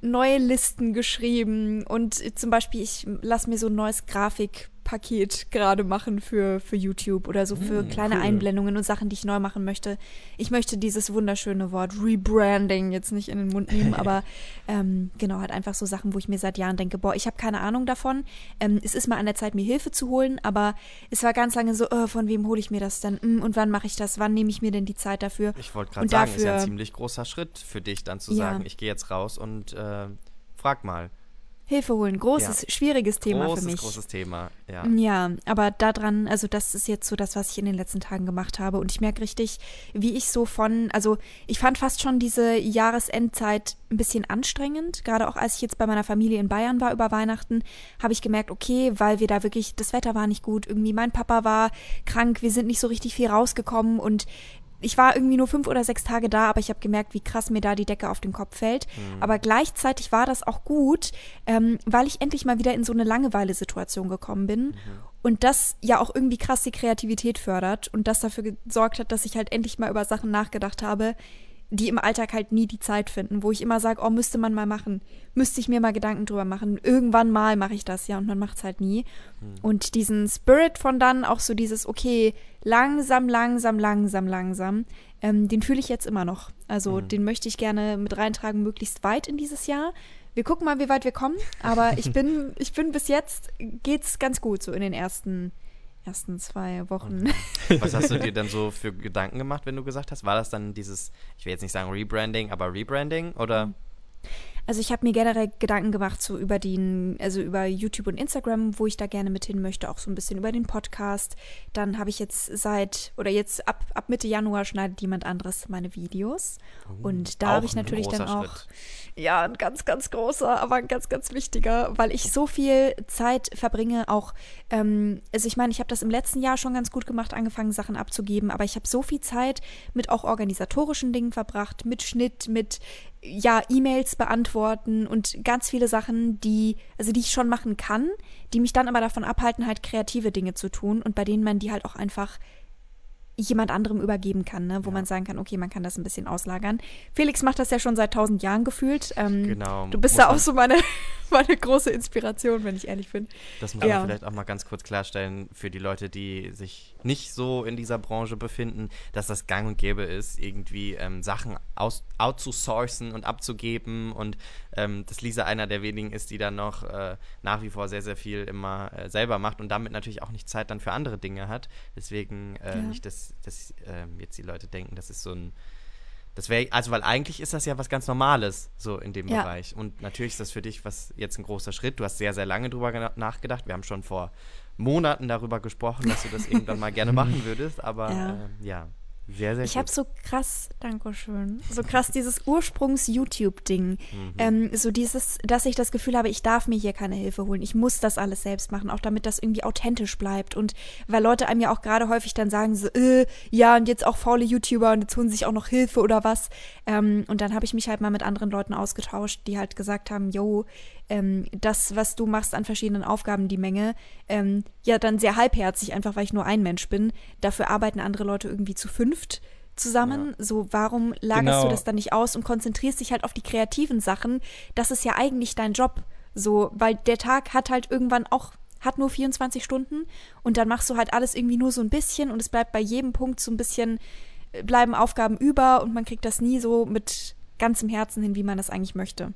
neue Listen geschrieben und zum Beispiel ich lasse mir so ein neues Grafik Paket gerade machen für, für YouTube oder so für mm, kleine cool. Einblendungen und Sachen, die ich neu machen möchte. Ich möchte dieses wunderschöne Wort Rebranding jetzt nicht in den Mund nehmen, aber ähm, genau, halt einfach so Sachen, wo ich mir seit Jahren denke, boah, ich habe keine Ahnung davon. Ähm, es ist mal an der Zeit, mir Hilfe zu holen, aber es war ganz lange so, oh, von wem hole ich mir das denn? Mm, und wann mache ich das? Wann nehme ich mir denn die Zeit dafür? Ich wollte gerade sagen, dafür, ist ja ein ziemlich großer Schritt für dich, dann zu ja. sagen, ich gehe jetzt raus und äh, frag mal. Hilfe holen. Großes, ja. schwieriges Thema großes, für mich. Großes Thema, ja. Ja, aber daran, also das ist jetzt so das, was ich in den letzten Tagen gemacht habe. Und ich merke richtig, wie ich so von, also ich fand fast schon diese Jahresendzeit ein bisschen anstrengend. Gerade auch als ich jetzt bei meiner Familie in Bayern war über Weihnachten, habe ich gemerkt, okay, weil wir da wirklich, das Wetter war nicht gut. Irgendwie mein Papa war krank, wir sind nicht so richtig viel rausgekommen und ich war irgendwie nur fünf oder sechs Tage da, aber ich habe gemerkt, wie krass mir da die Decke auf den Kopf fällt. Mhm. Aber gleichzeitig war das auch gut, ähm, weil ich endlich mal wieder in so eine Langeweile-Situation gekommen bin. Mhm. Und das ja auch irgendwie krass die Kreativität fördert und das dafür gesorgt hat, dass ich halt endlich mal über Sachen nachgedacht habe, die im Alltag halt nie die Zeit finden, wo ich immer sage, oh, müsste man mal machen, müsste ich mir mal Gedanken drüber machen. Irgendwann mal mache ich das, ja, und man macht es halt nie. Hm. Und diesen Spirit von dann, auch so dieses, okay, langsam, langsam, langsam, langsam, ähm, den fühle ich jetzt immer noch. Also hm. den möchte ich gerne mit reintragen, möglichst weit in dieses Jahr. Wir gucken mal, wie weit wir kommen, aber ich bin, ich bin bis jetzt, geht's ganz gut, so in den ersten ersten zwei Wochen. Was hast du dir dann so für Gedanken gemacht, wenn du gesagt hast? War das dann dieses, ich will jetzt nicht sagen Rebranding, aber Rebranding oder? Also ich habe mir generell Gedanken gemacht so über den, also über YouTube und Instagram, wo ich da gerne mit hin möchte, auch so ein bisschen über den Podcast. Dann habe ich jetzt seit oder jetzt ab, ab Mitte Januar schneidet jemand anderes meine Videos. Oh, und da habe ich natürlich dann auch Schritt. ja ein ganz, ganz großer, aber ein ganz, ganz wichtiger, weil ich so viel Zeit verbringe, auch, ähm, also ich meine, ich habe das im letzten Jahr schon ganz gut gemacht, angefangen, Sachen abzugeben, aber ich habe so viel Zeit mit auch organisatorischen Dingen verbracht, mit Schnitt, mit ja, E-Mails beantworten und ganz viele Sachen, die, also die ich schon machen kann, die mich dann aber davon abhalten, halt kreative Dinge zu tun und bei denen man die halt auch einfach jemand anderem übergeben kann, ne? wo ja. man sagen kann, okay, man kann das ein bisschen auslagern. Felix macht das ja schon seit tausend Jahren gefühlt. Ähm, genau. Du bist da auch so meine, meine große Inspiration, wenn ich ehrlich bin. Das muss ja. man vielleicht auch mal ganz kurz klarstellen für die Leute, die sich nicht so in dieser Branche befinden, dass das gang und gäbe ist, irgendwie ähm, Sachen aus, outzusourcen und abzugeben und ähm, dass Lisa einer der wenigen ist, die dann noch äh, nach wie vor sehr, sehr viel immer äh, selber macht und damit natürlich auch nicht Zeit dann für andere Dinge hat. Deswegen äh, ja. nicht, dass, dass ähm, jetzt die Leute denken, das ist so ein das wäre, also weil eigentlich ist das ja was ganz Normales, so in dem ja. Bereich. Und natürlich ist das für dich was jetzt ein großer Schritt. Du hast sehr, sehr lange drüber nachgedacht. Wir haben schon vor Monaten darüber gesprochen, dass du das irgendwann mal gerne machen würdest, aber ja. Äh, ja. Sehr, sehr Ich habe so krass, Dankeschön, so krass dieses Ursprungs-YouTube-Ding. Mhm. Ähm, so dieses, dass ich das Gefühl habe, ich darf mir hier keine Hilfe holen. Ich muss das alles selbst machen, auch damit das irgendwie authentisch bleibt. Und weil Leute einem ja auch gerade häufig dann sagen, so, äh, ja, und jetzt auch faule YouTuber und jetzt holen sich auch noch Hilfe oder was. Ähm, und dann habe ich mich halt mal mit anderen Leuten ausgetauscht, die halt gesagt haben, yo, ähm, das, was du machst an verschiedenen Aufgaben, die Menge, ähm, ja dann sehr halbherzig, einfach weil ich nur ein Mensch bin. Dafür arbeiten andere Leute irgendwie zu fünft zusammen. Ja. So, warum lagerst genau. du das dann nicht aus und konzentrierst dich halt auf die kreativen Sachen? Das ist ja eigentlich dein Job. So, weil der Tag hat halt irgendwann auch hat nur 24 Stunden und dann machst du halt alles irgendwie nur so ein bisschen und es bleibt bei jedem Punkt so ein bisschen, äh, bleiben Aufgaben über und man kriegt das nie so mit ganzem Herzen hin, wie man das eigentlich möchte.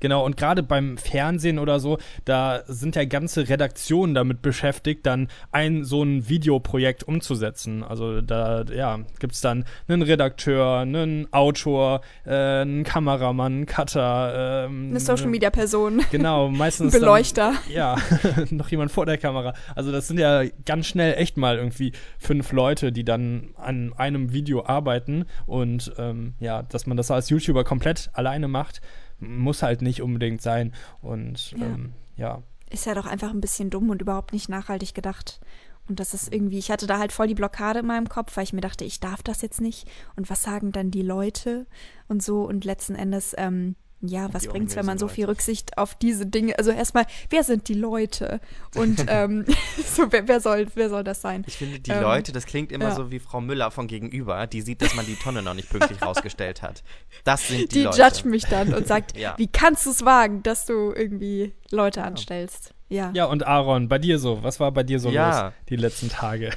Genau, und gerade beim Fernsehen oder so, da sind ja ganze Redaktionen damit beschäftigt, dann ein so ein Videoprojekt umzusetzen. Also da, ja, gibt es dann einen Redakteur, einen Autor, äh, einen Kameramann, einen Cutter. Ähm, Eine Social-Media-Person. Genau, meistens. Beleuchter. Dann, ja, noch jemand vor der Kamera. Also das sind ja ganz schnell echt mal irgendwie fünf Leute, die dann an einem Video arbeiten und ähm, ja, dass man das als YouTuber komplett alleine macht, muss halt nicht unbedingt sein. Und Ja. ähm, ja. Ist ja doch einfach ein bisschen dumm und überhaupt nicht nachhaltig gedacht. Und das ist irgendwie, ich hatte da halt voll die Blockade in meinem Kopf, weil ich mir dachte, ich darf das jetzt nicht. Und was sagen dann die Leute und so? Und letzten Endes, ähm, ja, was Die bringt's, wenn man so viel. Rücksicht auf diese Dinge? Also erstmal, wer sind die Leute? Und ähm, so, wer, wer soll, wer soll das sein? Ich finde, die Ähm, Leute, das klingt immer ja. so wie Frau Müller von gegenüber, die sieht, dass man die Tonne noch nicht pünktlich rausgestellt hat. Das sind die, Die Leute. judge mich dann und sagt, Ja. wie kannst du es wagen, dass du irgendwie Leute anstellst? Ja. Ja, und Aaron, bei dir so, was war bei dir so Ja. los die letzten Tage?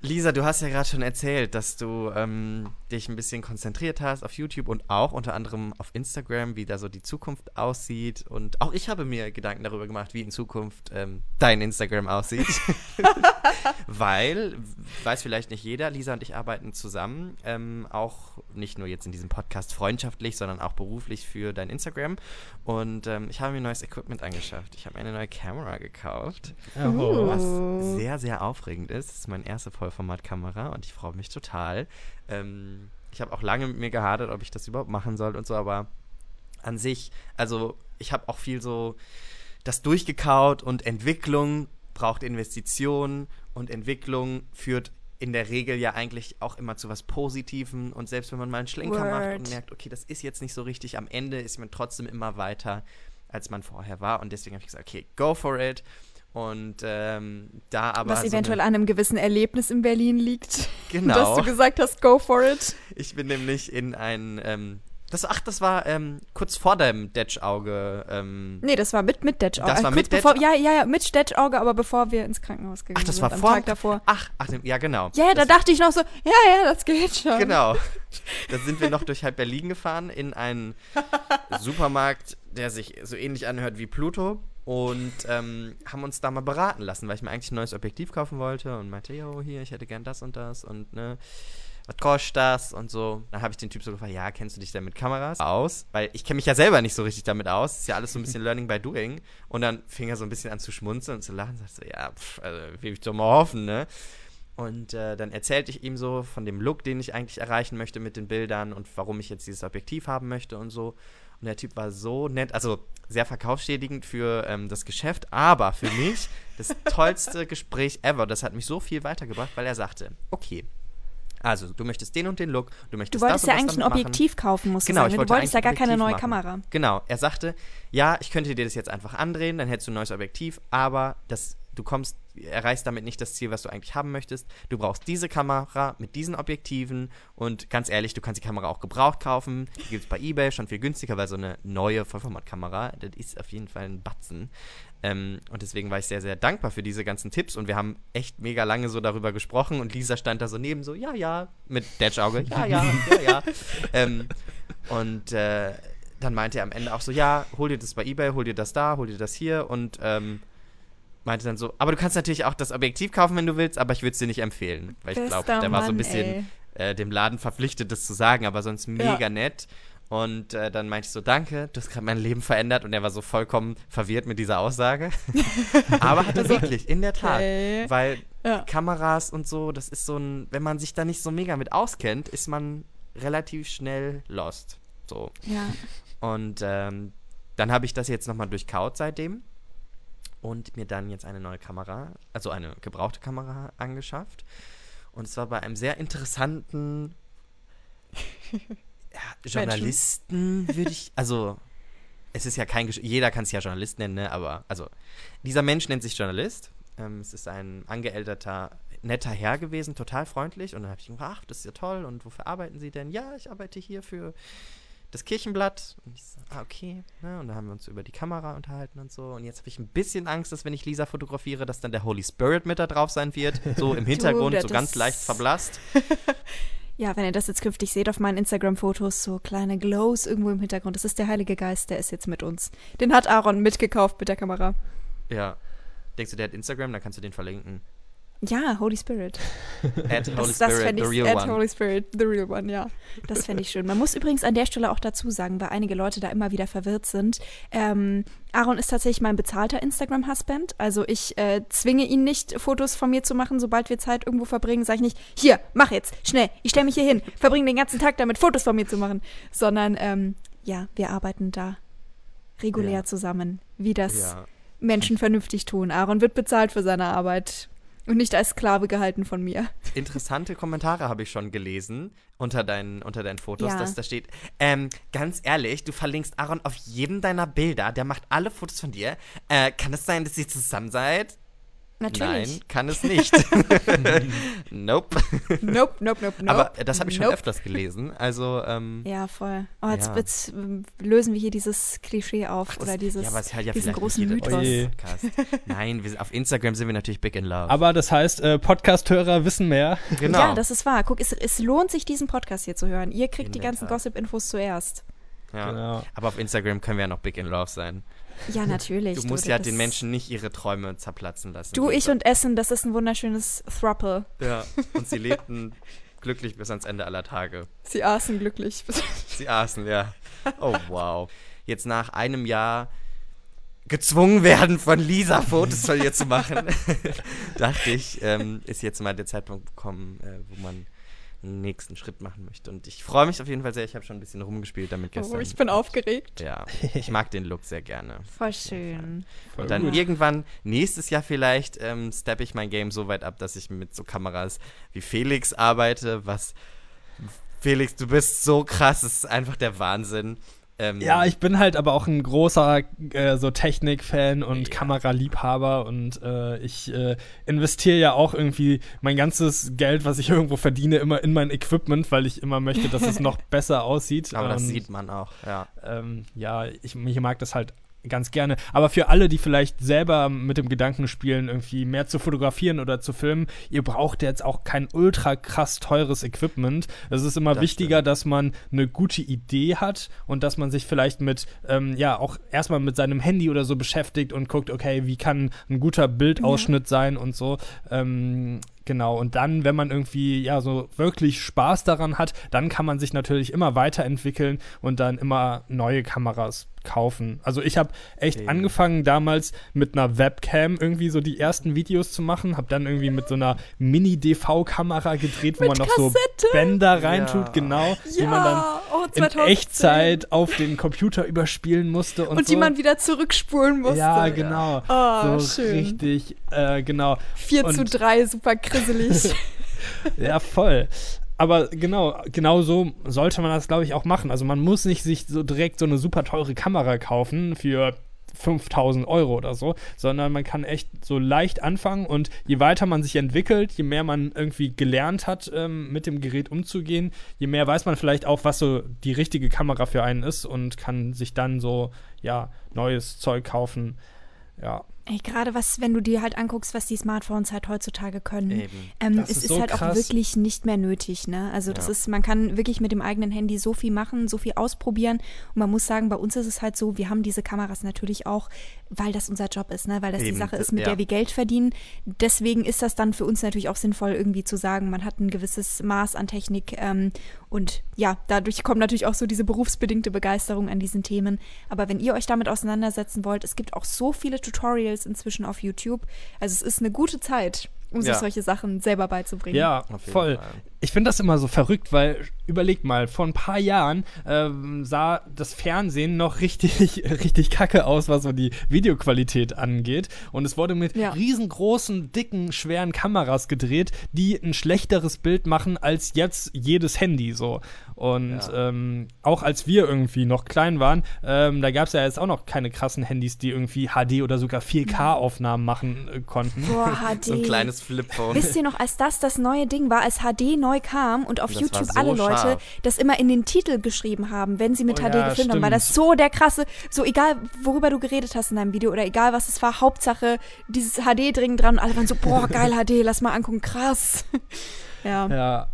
Lisa, du hast ja gerade schon erzählt, dass du ähm, dich ein bisschen konzentriert hast auf YouTube und auch unter anderem auf Instagram, wie da so die Zukunft aussieht. Und auch ich habe mir Gedanken darüber gemacht, wie in Zukunft ähm, dein Instagram aussieht. Weil, weiß vielleicht nicht jeder, Lisa und ich arbeiten zusammen, ähm, auch nicht nur jetzt in diesem Podcast freundschaftlich, sondern auch beruflich für dein Instagram. Und ähm, ich habe mir neues Equipment angeschafft. Ich habe mir eine neue Kamera gekauft. Oh. Was sehr, sehr aufregend ist. Das ist meine erste Vollformatkamera und ich freue mich total. Ähm, ich habe auch lange mit mir gehadert, ob ich das überhaupt machen soll und so, aber an sich, also ich habe auch viel so das durchgekaut und Entwicklung braucht Investitionen und Entwicklung führt in der Regel ja eigentlich auch immer zu was Positivem und selbst wenn man mal einen Schlenker macht und Word. merkt, okay, das ist jetzt nicht so richtig, am Ende ist man trotzdem immer weiter, als man vorher war und deswegen habe ich gesagt, okay, go for it und ähm, da aber Was so eventuell eine, an einem gewissen Erlebnis in Berlin liegt. Genau. Dass du gesagt hast, go for it. Ich bin nämlich in ein, ähm, das, ach, das war ähm, kurz vor deinem Detsch-Auge. Ähm, Nee, das war mit, mit Detsch-Auge. Das war Kurz mit bevor, Ja, ja, ja, mit Detsch-Auge, aber bevor wir ins Krankenhaus gegangen ach, das sind. war am vor. Tag davor. Ach, ach, ja, genau. Ja, ja, da dachte ich noch so, ja, ja, das geht schon. Genau. Da sind wir noch durch halb Berlin gefahren in einen Supermarkt, der sich so ähnlich anhört wie Pluto. Und ähm, haben uns da mal beraten lassen, weil ich mir eigentlich ein neues Objektiv kaufen wollte und meinte, yo, hier, ich hätte gern das und das und ne, was kostet das und so. Dann habe ich den Typ so gefragt, ja, kennst du dich denn mit Kameras aus? Weil ich kenne mich ja selber nicht so richtig damit aus. Ist ja alles so ein bisschen Learning by Doing. Und dann fing er so ein bisschen an zu schmunzeln und zu lachen. Sagt so, ja, pff, also will ich doch mal hoffen, ne? Und äh, dann erzählte ich ihm so von dem Look, den ich eigentlich erreichen möchte mit den Bildern und warum ich jetzt dieses Objektiv haben möchte und so. Und der Typ war so nett, also sehr verkaufsschädigend für ähm, das Geschäft, aber für mich das tollste Gespräch ever. Das hat mich so viel weitergebracht, weil er sagte, okay, also du möchtest den und den Look, du Du möchtest wolltest das ja das eigentlich ein damit machen. Objektiv kaufen, musst Genau, du ich sagen. ne? wollte Du wolltest ja gar keine Objektiv neue machen. Kamera. Genau, er sagte, ja, ich könnte dir das jetzt einfach andrehen, dann hättest du ein neues Objektiv, aber das, du kommst, erreichst damit nicht das Ziel, was du eigentlich haben möchtest. Du brauchst diese Kamera mit diesen Objektiven und ganz ehrlich, du kannst die Kamera auch gebraucht kaufen. Die gibt es bei Ebay schon viel günstiger, weil so eine neue Vollformatkamera, das ist auf jeden Fall ein Batzen. Ähm, und deswegen war ich sehr, sehr dankbar für diese ganzen Tipps und wir haben echt mega lange so darüber gesprochen und Lisa stand da so neben so, ja, ja, mit Datch-Auge, ja, ja, ja, ja. ähm, und äh, dann meinte er am Ende auch so, ja, hol dir das bei Ebay, hol dir das da, hol dir das hier und ähm, meinte dann so, aber du kannst natürlich auch das Objektiv kaufen, wenn du willst, aber ich würde es dir nicht empfehlen, weil ich glaube, der war so ein bisschen äh, dem Laden verpflichtet, das zu sagen, aber sonst mega nett. Und äh, dann meinte ich so, danke, du hast gerade mein Leben verändert und er war so vollkommen verwirrt mit dieser Aussage. aber hat er wirklich, in der Tat. Okay. Weil Ja. Kameras und so, das ist so ein, wenn man sich da nicht so mega mit auskennt, ist man relativ schnell lost. So. Ja. Und ähm, dann habe ich das jetzt nochmal durchkaut seitdem und mir dann jetzt eine neue Kamera, also eine gebrauchte Kamera angeschafft. Und zwar bei einem sehr interessanten ja, Journalisten, würde ich, also es ist ja kein, Gesch- jeder kann es ja Journalist nennen, ne? aber also dieser Mensch nennt sich Journalist. Ähm, es ist ein angeälterter, netter Herr gewesen, total freundlich. Und dann habe ich ihn gefragt, ach, das ist ja toll. Und wofür arbeiten Sie denn? Ja, ich arbeite hier für das Kirchenblatt. Und ich so, ah, okay. Ne? Und dann haben wir uns über die Kamera unterhalten und so. Und jetzt habe ich ein bisschen Angst, dass wenn ich Lisa fotografiere, dass dann der Holy Spirit mit da drauf sein wird. So im Hintergrund, das so ganz leicht verblasst. Ja, wenn ihr das jetzt künftig seht auf meinen Instagram-Fotos, so kleine Glows irgendwo im Hintergrund, das ist der Heilige Geist, der ist jetzt mit uns. Den hat Aaron mitgekauft mit der Kamera. Ja. Denkst du, der hat Instagram? Dann kannst du den verlinken. Ja, Holy Spirit. At Holy Das, das Spirit, fände the ich, real at one. Holy Spirit, the real one, ja. Das fände ich schön. Man muss übrigens an der Stelle auch dazu sagen, weil einige Leute da immer wieder verwirrt sind. Ähm, Aaron ist tatsächlich mein bezahlter Instagram-Husband. Also ich äh, zwinge ihn nicht, Fotos von mir zu machen, sobald wir Zeit irgendwo verbringen. Sage ich nicht, hier, mach jetzt, schnell, ich stelle mich hier hin, verbringe den ganzen Tag damit, Fotos von mir zu machen. Sondern, ähm, ja, wir arbeiten da regulär Ja. zusammen, wie das Ja. Menschen vernünftig tun. Aaron wird bezahlt für seine Arbeit und nicht als Sklave gehalten von mir. Interessante Kommentare habe ich schon gelesen unter deinen, unter deinen Fotos, Ja. dass da steht, ähm, ganz ehrlich, du verlinkst Aaron auf jedem deiner Bilder, der macht alle Fotos von dir. Äh, kann es sein, dass ihr zusammen seid? Natürlich. Nein, kann es nicht. nope. Nope, nope, nope, nope. Aber das habe ich schon nope. öfters gelesen. Also, ähm, Ja, voll. Oh, jetzt, Ja. jetzt ähm, lösen wir hier dieses Klischee auf das- oder dieses, ja, aber es hat ja diesen großen Mythos. Oje. Podcast. Nein, wir, auf Instagram sind wir natürlich big in love. Aber das heißt, äh, Podcast-Hörer wissen mehr. genau. Ja, das ist wahr. Guck, es, es lohnt sich, diesen Podcast hier zu hören. Ihr kriegt In die ganzen. Gossip-Infos zuerst. ja. Genau. Aber auf Instagram können wir ja noch big in love sein. Ja, natürlich. Du musst ja das- den Menschen nicht ihre Träume zerplatzen lassen. Du, ich und Essen, das ist ein wunderschönes Thruple. Ja, und sie lebten glücklich bis ans Ende aller Tage. Sie aßen glücklich. Sie aßen, ja. Oh, wow. Jetzt nach einem Jahr gezwungen werden, von Lisa Fotos von ihr zu machen, dachte ich, ähm, ist jetzt mal der Zeitpunkt gekommen, äh, wo man nächsten Schritt machen möchte. Und ich freue mich auf jeden Fall sehr. Ich habe schon ein bisschen rumgespielt damit gestern. Oh, ich bin aufgeregt. ja, ich mag den Look sehr gerne. Voll schön. Voll Und dann gut. irgendwann, nächstes Jahr vielleicht, ähm, steppe ich mein Game so weit ab, dass ich mit so Kameras wie Felix arbeite, was Felix, du bist so krass, es ist einfach der Wahnsinn. Ähm, Ja, ich bin halt aber auch ein großer äh, so Technik-Fan und Ja. Kameraliebhaber und äh, ich äh, investiere ja auch irgendwie mein ganzes Geld, was ich irgendwo verdiene, immer in mein Equipment, weil ich immer möchte, dass es noch besser aussieht. aber das Und, sieht man auch, ja. ähm, ja, ich, ich mag das halt ganz gerne. Aber für alle, die vielleicht selber mit dem Gedanken spielen, irgendwie mehr zu fotografieren oder zu filmen, ihr braucht jetzt auch kein ultra krass teures Equipment. Es ist immer Das wichtiger, stimmt. dass man eine gute Idee hat und dass man sich vielleicht mit, ähm, ja, auch erstmal mit seinem Handy oder so beschäftigt und guckt, okay, wie kann ein guter Bildausschnitt sein und so. Ähm, Genau, und dann, wenn man irgendwie ja so wirklich Spaß daran hat, dann kann man sich natürlich immer weiterentwickeln und dann immer neue Kameras kaufen. Also ich habe echt Eben. angefangen damals mit einer Webcam irgendwie so die ersten Videos zu machen, habe dann irgendwie mit so einer Mini-DV-Kamera gedreht, wo Mit man noch so Kassette? Bänder reintut, Ja. genau, die man dann oh, in 2010. Echtzeit auf den Computer überspielen musste und, Und, so. die man wieder zurückspulen musste. ja, genau. Oh, so schön. richtig, äh, genau. 4 zu Und- 3, super grisselig. Ja, voll. Aber genau, genau so sollte man das, glaube ich, auch machen. Also man muss nicht sich so direkt so eine super teure Kamera kaufen für 5000 Euro oder so, sondern man kann echt so leicht anfangen und je weiter man sich entwickelt, je mehr man irgendwie gelernt hat, ähm, mit dem Gerät umzugehen, je mehr weiß man vielleicht auch, was so die richtige Kamera für einen ist und kann sich dann so, ja, neues Zeug kaufen. Ja. Ey, gerade was, wenn du dir halt anguckst, was die Smartphones halt heutzutage können. Eben. Ähm, Das es ist ist, so halt auch krass. wirklich nicht mehr nötig, ne? Also das Ja. ist, man kann wirklich mit dem eigenen Handy so viel machen, so viel ausprobieren. Und man muss sagen, bei uns ist es halt so, wir haben diese Kameras natürlich auch, weil das unser Job ist, ne? Weil das die Eben, Sache d- ist, mit ja. der wir Geld verdienen. Deswegen ist das dann für uns natürlich auch sinnvoll, irgendwie zu sagen, man hat ein gewisses Maß an Technik. Ähm, und ja, dadurch kommt natürlich auch so diese berufsbedingte Begeisterung an diesen Themen. Aber wenn ihr euch damit auseinandersetzen wollt, es gibt auch so viele Tutorials inzwischen auf YouTube. Also es ist eine gute Zeit, um sich Ja. solche Sachen selber beizubringen. Ja, voll. Fall. Ich finde das immer so verrückt, weil überlegt mal, vor ein paar Jahren ähm, sah das Fernsehen noch richtig, richtig kacke aus, was so die Videoqualität angeht. Und es wurde mit Ja. riesengroßen, dicken, schweren Kameras gedreht, die ein schlechteres Bild machen als jetzt jedes Handy so. Und Ja. ähm, auch als wir irgendwie noch klein waren, ähm, da gab es ja jetzt auch noch keine krassen Handys, die irgendwie HD oder sogar 4K-Aufnahmen machen äh, konnten. Boah, HD. So ein kleines Flipphone. Wisst ihr noch, als das das neue Ding war, als HD neu kam und auf Das YouTube so alle Leute scharf. das immer in den Titel geschrieben haben, wenn sie mit Oh HD ja, gefilmt haben, war das so der krasse, so egal worüber du geredet hast in deinem Video oder egal was es war, Hauptsache dieses HD dringend dran und alle waren so, boah, geil HD, lass mal angucken, krass. ja. Ja.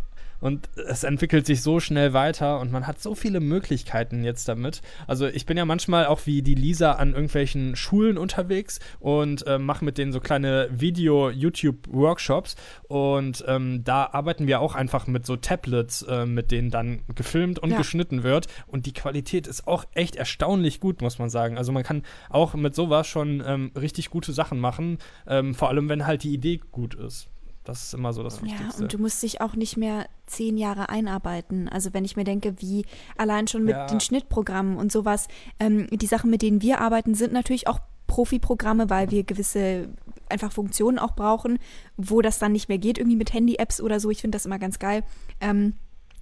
Und es entwickelt sich so schnell weiter und man hat so viele Möglichkeiten jetzt damit. Also ich bin ja manchmal auch wie die Lisa an irgendwelchen Schulen unterwegs und äh, mache mit denen so kleine Video-YouTube-Workshops und ähm, da arbeiten wir auch einfach mit so Tablets, äh, mit denen dann gefilmt und ja. geschnitten wird und die Qualität ist auch echt erstaunlich gut, muss man sagen. Also man kann auch mit sowas schon ähm, richtig gute Sachen machen, ähm, vor allem wenn halt die Idee gut ist. Das ist immer so das Wichtigste. Ja, und du musst dich auch nicht mehr zehn Jahre einarbeiten. Also wenn ich mir denke, wie allein schon mit ja. den Schnittprogrammen und sowas, ähm, die Sachen, mit denen wir arbeiten, sind natürlich auch Profi-Programme, weil wir gewisse einfach Funktionen auch brauchen, wo das dann nicht mehr geht, irgendwie mit Handy-Apps oder so. Ich finde das immer ganz geil. Ähm,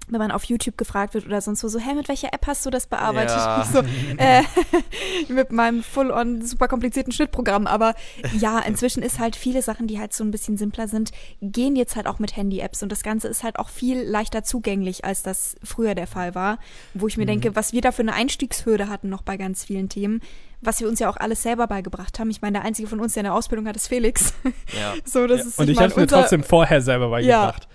wenn man auf YouTube gefragt wird oder sonst wo, so, hey, mit welcher App hast du das bearbeitet? Ja. So, äh, mit meinem full-on super komplizierten Schnittprogramm. Aber ja, inzwischen ist halt viele Sachen, die halt so ein bisschen simpler sind, gehen jetzt halt auch mit Handy-Apps und das Ganze ist halt auch viel leichter zugänglich, als das früher der Fall war. Wo ich mir mhm. denke, was wir da für eine Einstiegshürde hatten noch bei ganz vielen Themen, was wir uns ja auch alles selber beigebracht haben. Ich meine, der einzige von uns, der eine Ausbildung hat, ist Felix. Ja. so, das ja. ist, und ich, ich habe mir trotzdem vorher selber beigebracht. Ja.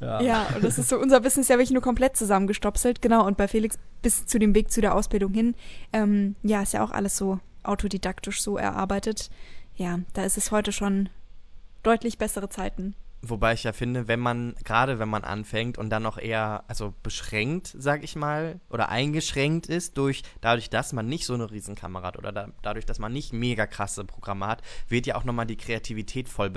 Ja. ja, und das ist so, unser Wissen ist ja wirklich nur komplett zusammengestopselt, genau. Und bei Felix bis zu dem Weg zu der Ausbildung hin, ähm, ja, ist ja auch alles so autodidaktisch so erarbeitet. Ja, da ist es heute schon deutlich bessere Zeiten. Wobei ich ja finde, wenn man, gerade wenn man anfängt und dann noch eher, also beschränkt, sag ich mal, oder eingeschränkt ist durch, dadurch, dass man nicht so eine Riesenkamera hat oder da, dadurch, dass man nicht mega krasse Programme hat, wird ja auch nochmal die Kreativität voll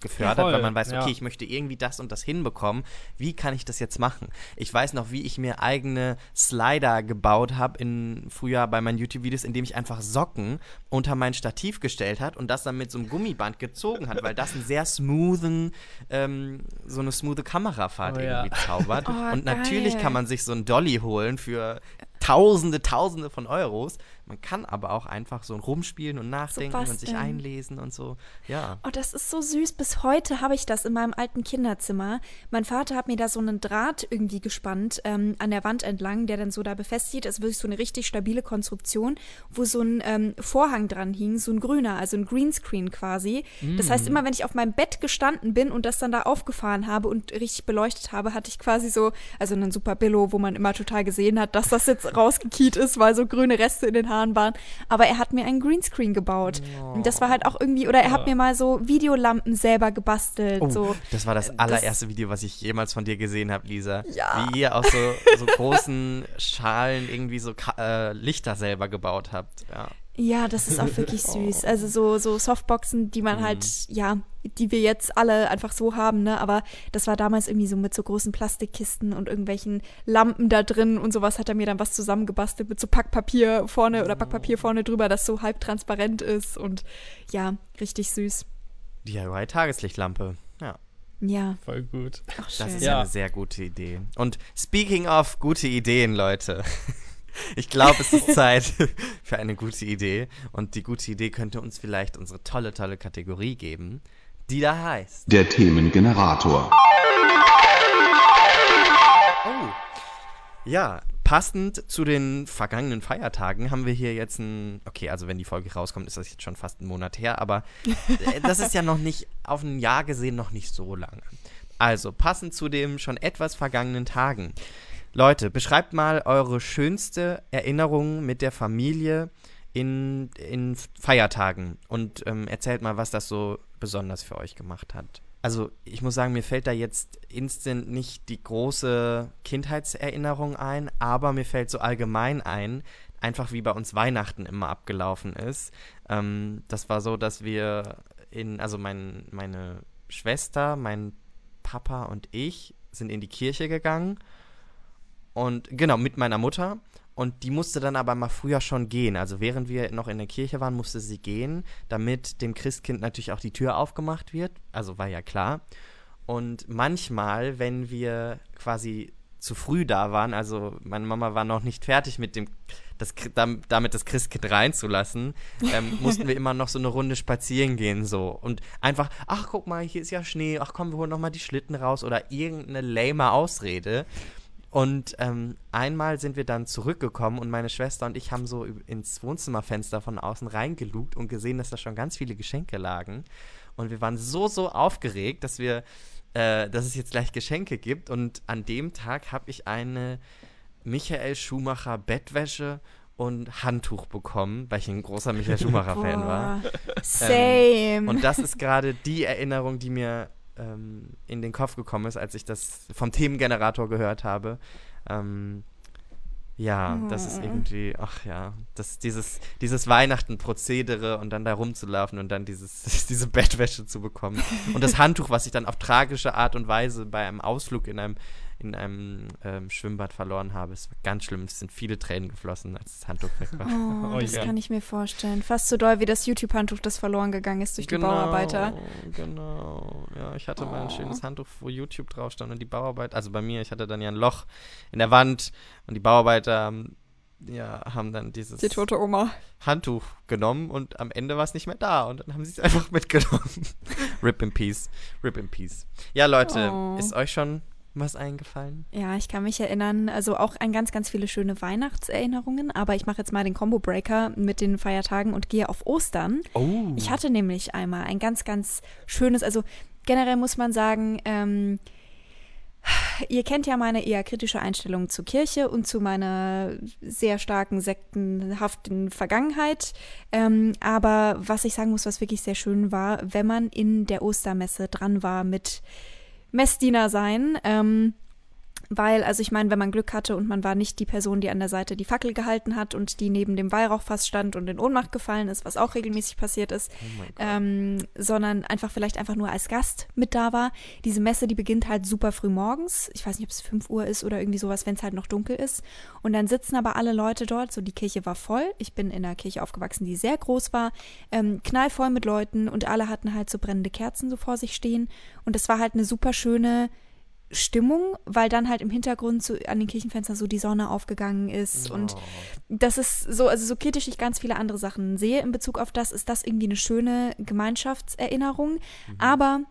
gefördert, ja, weil man weiß, okay, ja. ich möchte irgendwie das und das hinbekommen. Wie kann ich das jetzt machen? Ich weiß noch, wie ich mir eigene Slider gebaut habe in früher bei meinen YouTube-Videos, indem ich einfach Socken unter mein Stativ gestellt hat und das dann mit so einem Gummiband gezogen hat, weil das einen sehr smoothen, ähm, so eine smooth Kamerafahrt oh, irgendwie ja. zaubert. Oh, und natürlich geil. kann man sich so ein Dolly holen für Tausende, Tausende von Euros. Man kann aber auch einfach so rumspielen und nachdenken so und sich denn? einlesen und so. Ja. Oh, das ist so süß. Bis heute habe ich das in meinem alten Kinderzimmer. Mein Vater hat mir da so einen Draht irgendwie gespannt ähm, an der Wand entlang, der dann so da befestigt ist. Wirklich so eine richtig stabile Konstruktion, wo so ein ähm, Vorhang dran hing, so ein grüner, also ein Greenscreen quasi. Mm. Das heißt, mm. immer wenn ich auf meinem Bett gestanden bin und das dann da aufgefahren habe und richtig beleuchtet habe, hatte ich quasi so, also einen super Billo, wo man immer total gesehen hat, dass das jetzt rausgekiet ist, weil so grüne Reste in den Haaren waren. Aber er hat mir einen Greenscreen gebaut. Oh. Und das war halt auch irgendwie, oder er hat mir mal so Videolampen selber gebastelt. Oh, so. Das war das allererste das, Video, was ich jemals von dir gesehen habe, Lisa. Ja. Wie ihr aus so, so großen Schalen irgendwie so äh, Lichter selber gebaut habt. Ja. Ja, das ist auch wirklich süß. Also so, so Softboxen, die man halt, mhm. ja, die wir jetzt alle einfach so haben, ne? Aber das war damals irgendwie so mit so großen Plastikkisten und irgendwelchen Lampen da drin und sowas hat er mir dann was zusammengebastelt mit so Packpapier vorne oder Packpapier vorne drüber, das so halb transparent ist und ja, richtig süß. DIY-Tageslichtlampe, ja. Ja. Voll gut. Ach, das ist ja eine sehr gute Idee. Und speaking of gute Ideen, Leute. Ich glaube, es ist Zeit für eine gute Idee. Und die gute Idee könnte uns vielleicht unsere tolle, tolle Kategorie geben, die da heißt. Der Themengenerator. Oh. Ja, passend zu den vergangenen Feiertagen haben wir hier jetzt ein. Okay, also wenn die Folge rauskommt, ist das jetzt schon fast ein Monat her, aber äh, das ist ja noch nicht auf ein Jahr gesehen noch nicht so lange. Also, passend zu den schon etwas vergangenen Tagen Leute, beschreibt mal eure schönste Erinnerung mit der Familie in, in Feiertagen und ähm, erzählt mal, was das so besonders für euch gemacht hat. Also ich muss sagen, mir fällt da jetzt instant nicht die große Kindheitserinnerung ein, aber mir fällt so allgemein ein, einfach wie bei uns Weihnachten immer abgelaufen ist. Ähm, das war so, dass wir in, also mein, meine Schwester, mein Papa und ich sind in die Kirche gegangen und genau, mit meiner Mutter. Und die musste dann aber mal früher schon gehen. Also während wir noch in der Kirche waren, musste sie gehen, damit dem Christkind natürlich auch die Tür aufgemacht wird. Also war ja klar. Und manchmal, wenn wir quasi zu früh da waren, also meine Mama war noch nicht fertig mit dem, das, damit das Christkind reinzulassen, ähm, mussten wir immer noch so eine Runde spazieren gehen so und einfach, ach guck mal, hier ist ja Schnee, ach komm, wir holen noch mal die Schlitten raus oder irgendeine lame Ausrede. Und ähm, einmal sind wir dann zurückgekommen und meine Schwester und ich haben so ins Wohnzimmerfenster von außen reingelugt und gesehen, dass da schon ganz viele Geschenke lagen. Und wir waren so, so aufgeregt, dass wir äh, dass es jetzt gleich Geschenke gibt. Und an dem Tag habe ich eine Michael Schumacher Bettwäsche und Handtuch bekommen, weil ich ein großer Michael Schumacher-Fan war. Same. Und das ist gerade die Erinnerung, die mir ähm, in den Kopf gekommen ist, als ich das vom Themengenerator gehört habe. Ähm, ja, das ist Oh. irgendwie, ach ja, das, dieses, dieses Weihnachten-Prozedere und dann da rumzulaufen und dann dieses, diese Bettwäsche zu bekommen. Und das Handtuch, was ich dann auf tragische Art und Weise bei einem Ausflug in einem, in einem ähm, Schwimmbad verloren habe. Es war ganz schlimm. Es sind viele Tränen geflossen, als das Handtuch weg war. Oh, Oh das ja. kann ich mir vorstellen. Fast so doll wie das YouTube-Handtuch, das verloren gegangen ist durch die Bauarbeiter. Genau. Ja, ich hatte mal ein Oh. schönes Handtuch, wo YouTube drauf stand und die Bauarbeit, also bei mir, ich hatte dann ja ein Loch in der Wand und die Bauarbeiter haben, ja, haben dann dieses Die tote Oma. Handtuch genommen und am Ende war es nicht mehr da und dann haben sie es einfach mitgenommen. Rip in Peace. Rip in Peace. Ja, Leute, Oh. ist euch schon was eingefallen? Ja, ich kann mich erinnern, also auch an ganz, ganz viele schöne Weihnachtserinnerungen, aber ich mache jetzt mal den Combo-Breaker mit den Feiertagen und gehe auf Ostern. Oh. Ich hatte nämlich einmal ein ganz, ganz schönes, also generell muss man sagen, ähm, ihr kennt ja meine eher kritische Einstellung zur Kirche und zu meiner sehr starken sektenhaften Vergangenheit. Ähm, aber was ich sagen muss, was wirklich sehr schön war, wenn man in der Ostermesse dran war mit Messdiener sein. Ähm, weil, also ich meine, wenn man Glück hatte und man war nicht die Person, die an der Seite die Fackel gehalten hat und die neben dem Weihrauchfass stand und in Ohnmacht gefallen ist, was auch regelmäßig passiert ist, Oh ähm, sondern einfach vielleicht einfach nur als Gast mit da war. Diese Messe, die beginnt halt super früh morgens. Ich weiß nicht, ob es 5 Uhr ist oder irgendwie sowas, wenn es halt noch dunkel ist. Und dann sitzen aber alle Leute dort. So, die Kirche war voll. Ich bin in einer Kirche aufgewachsen, die sehr groß war, ähm, knallvoll mit Leuten und alle hatten halt so brennende Kerzen so vor sich stehen. Und es war halt eine super schöne Stimmung, weil dann halt im Hintergrund so an den Kirchenfenstern so die Sonne aufgegangen ist und Oh. das ist so, also so kritisch ich ganz viele andere Sachen sehe in Bezug auf das, ist das irgendwie eine schöne Gemeinschaftserinnerung. Aber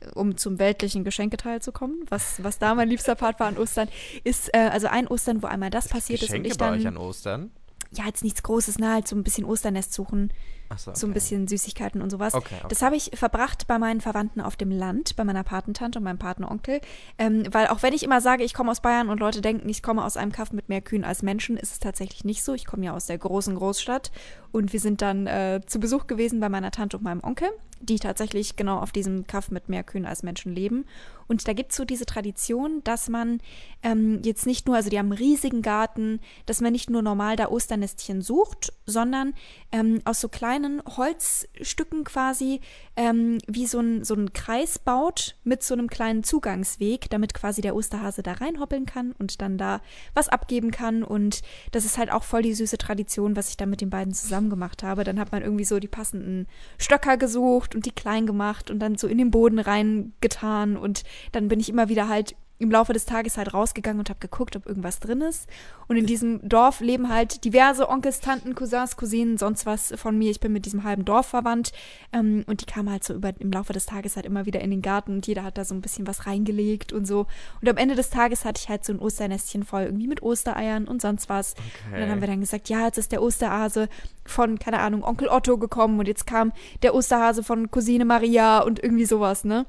äh, um zum weltlichen Geschenketeil zu kommen, was, was da mein liebster Part war an Ostern, ist äh, also ein Ostern, wo einmal das passiert Geschenke ist und ich bei euch dann, an Ostern? ja, jetzt nichts Großes, ne, halt so ein bisschen Osternest suchen, Achso, okay. so ein bisschen Süßigkeiten und sowas. Okay, okay. Das habe ich verbracht bei meinen Verwandten auf dem Land, bei meiner Patentante und meinem Patenonkel. Ähm, weil auch wenn ich immer sage, ich komme aus Bayern und Leute denken, ich komme aus einem Kaff mit mehr Kühen als Menschen, ist es tatsächlich nicht so. Ich komme ja aus der großen Großstadt und wir sind dann äh, zu Besuch gewesen bei meiner Tante und meinem Onkel, die tatsächlich genau auf diesem Kaff mit mehr Kühen als Menschen leben. Und da gibt es so diese Tradition, dass man ähm, jetzt nicht nur, also die haben einen riesigen Garten, dass man nicht nur normal da Osternestchen sucht, sondern ähm, aus so kleinen Holzstücken quasi ähm, wie so ein, so ein Kreis baut mit so einem kleinen Zugangsweg, damit quasi der Osterhase da reinhoppeln kann und dann da was abgeben kann. Und das ist halt auch voll die süße Tradition, was ich da mit den beiden zusammen gemacht habe. Dann hat man irgendwie so die passenden Stöcker gesucht und die klein gemacht und dann so in den Boden reingetan. Und dann bin ich immer wieder halt im Laufe des Tages halt rausgegangen und habe geguckt, ob irgendwas drin ist. Und in diesem Dorf leben halt diverse Onkels, Tanten, Cousins, Cousinen, sonst was von mir. Ich bin mit diesem halben Dorf verwandt. Ähm, und die kamen halt so über, im Laufe des Tages halt immer wieder in den Garten und jeder hat da so ein bisschen was reingelegt und so. Und am Ende des Tages hatte ich halt so ein Osternestchen voll, irgendwie mit Ostereiern und sonst was. Und dann haben wir dann gesagt, ja, jetzt ist der Osterhase von, keine Ahnung, Onkel Otto gekommen und jetzt kam der Osterhase von Cousine Maria und irgendwie sowas, ne?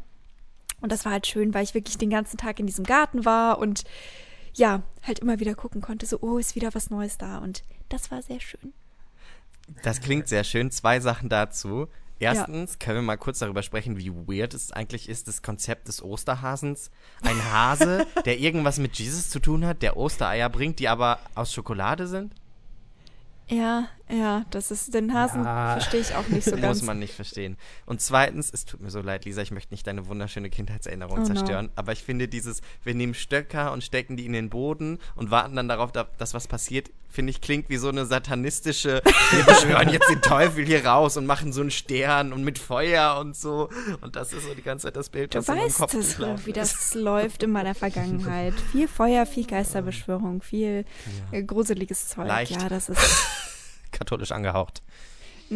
Und das war halt schön, weil ich wirklich den ganzen Tag in diesem Garten war und ja, halt immer wieder gucken konnte, so, oh, ist wieder was Neues da. Und das war sehr schön. Das klingt sehr schön. Zwei Sachen dazu. Erstens können wir mal kurz darüber sprechen, wie weird es eigentlich ist, das Konzept des Osterhasens. Ein Hase, der irgendwas mit Jesus zu tun hat, der Ostereier bringt, die aber aus Schokolade sind. Ja, ja, das ist, den Hasen Ja. verstehe ich auch nicht so Muss ganz. man nicht verstehen. Und zweitens, es tut mir so leid, Lisa, ich möchte nicht deine wunderschöne Kindheitserinnerung Oh no. zerstören, aber ich finde dieses, wir nehmen Stöcker und stecken die in den Boden und warten dann darauf, da- dass was passiert, finde ich, klingt wie so eine satanistische, wir beschwören jetzt den Teufel hier raus und machen so einen Stern und mit Feuer und so. Und das ist so die ganze Zeit das Bild, Du was meinem weißt Kopf es, wie ist. das läuft in meiner Vergangenheit. Viel Feuer, viel Geisterbeschwörung, viel äh, gruseliges Zeug. Leicht. Ja, das ist. Katholisch angehaucht.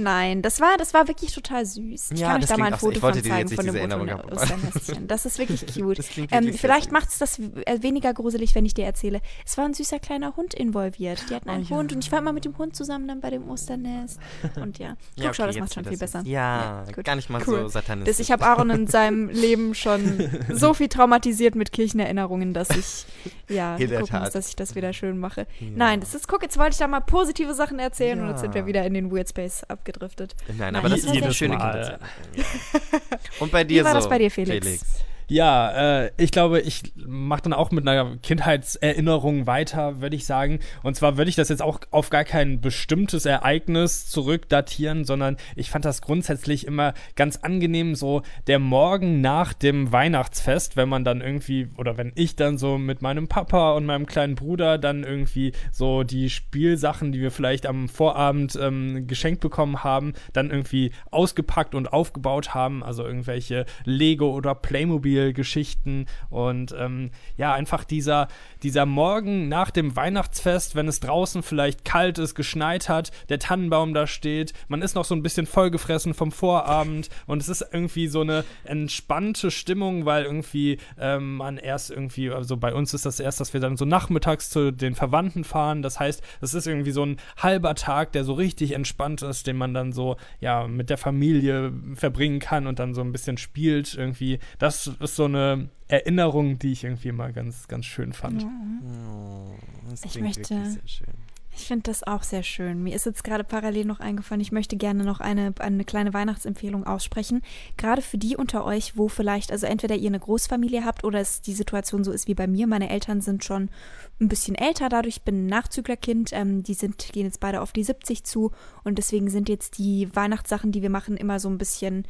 Nein, das war, das war wirklich total süß. Ich Ja, kann euch das da mal ein so. Foto von zeigen von dem Erinnerung machen. Osternestchen. Das ist wirklich cute. Das Ähm, wirklich vielleicht sehr macht es das äh, weniger gruselig, wenn ich dir erzähle. Es war ein süßer kleiner Hund involviert. Die hatten einen Oh ja. Hund und ich war immer mit dem Hund zusammen dann bei dem Osternest. Und ja, guck, Ja, schau, okay, das jetzt macht schon wird viel das- besser. Ja, gut. gar nicht mal Cool. so satanistisch. Das, ich habe Aaron in seinem Leben schon so viel traumatisiert mit Kirchenerinnerungen, dass ich ja gucken muss, dass ich das wieder schön mache. Ja. Nein, das ist, guck, jetzt wollte ich da mal positive Sachen erzählen und jetzt sind wir Ja. wieder in den Weird Space abgedriftet. Nein, Nein, aber das ist eine schöne. Ja. Und bei dir Wie war so, das bei dir, Felix? Ja, äh, ich glaube, ich mache dann auch mit einer Kindheitserinnerung weiter, würde ich sagen. Und zwar würde ich das jetzt auch auf gar kein bestimmtes Ereignis zurückdatieren, sondern ich fand das grundsätzlich immer ganz angenehm, so der Morgen nach dem Weihnachtsfest, wenn man dann irgendwie, oder wenn ich dann so mit meinem Papa und meinem kleinen Bruder dann irgendwie so die Spielsachen, die wir vielleicht am Vorabend ähm, geschenkt bekommen haben, dann irgendwie ausgepackt und aufgebaut haben, also irgendwelche Lego oder Playmobil-Geschichten und ähm, ja, einfach dieser, dieser Morgen nach dem Weihnachtsfest, wenn es draußen vielleicht kalt ist, geschneit hat, der Tannenbaum da steht, man ist noch so ein bisschen vollgefressen vom Vorabend und es ist irgendwie so eine entspannte Stimmung, weil irgendwie ähm, man erst irgendwie, also bei uns ist das erst, dass wir dann so nachmittags zu den Verwandten fahren, das heißt, es ist irgendwie so ein halber Tag, der so richtig entspannt ist, den man dann so, ja, mit der Familie verbringen kann und dann so ein bisschen spielt irgendwie. Das ist so eine Erinnerung, die ich irgendwie mal ganz, ganz schön fand. Oh, Ich möchte- wirklich sehr schön. Ich finde das auch sehr schön. Mir ist jetzt gerade parallel noch eingefallen, ich möchte gerne noch eine, eine kleine Weihnachtsempfehlung aussprechen. Gerade für die unter euch, wo vielleicht, also entweder ihr eine Großfamilie habt oder es die Situation so ist wie bei mir. Meine Eltern sind schon ein bisschen älter, dadurch bin ein Nachzüglerkind. Ähm, die sind, gehen jetzt beide auf die 70 zu und deswegen sind jetzt die Weihnachtssachen, die wir machen, immer so ein bisschen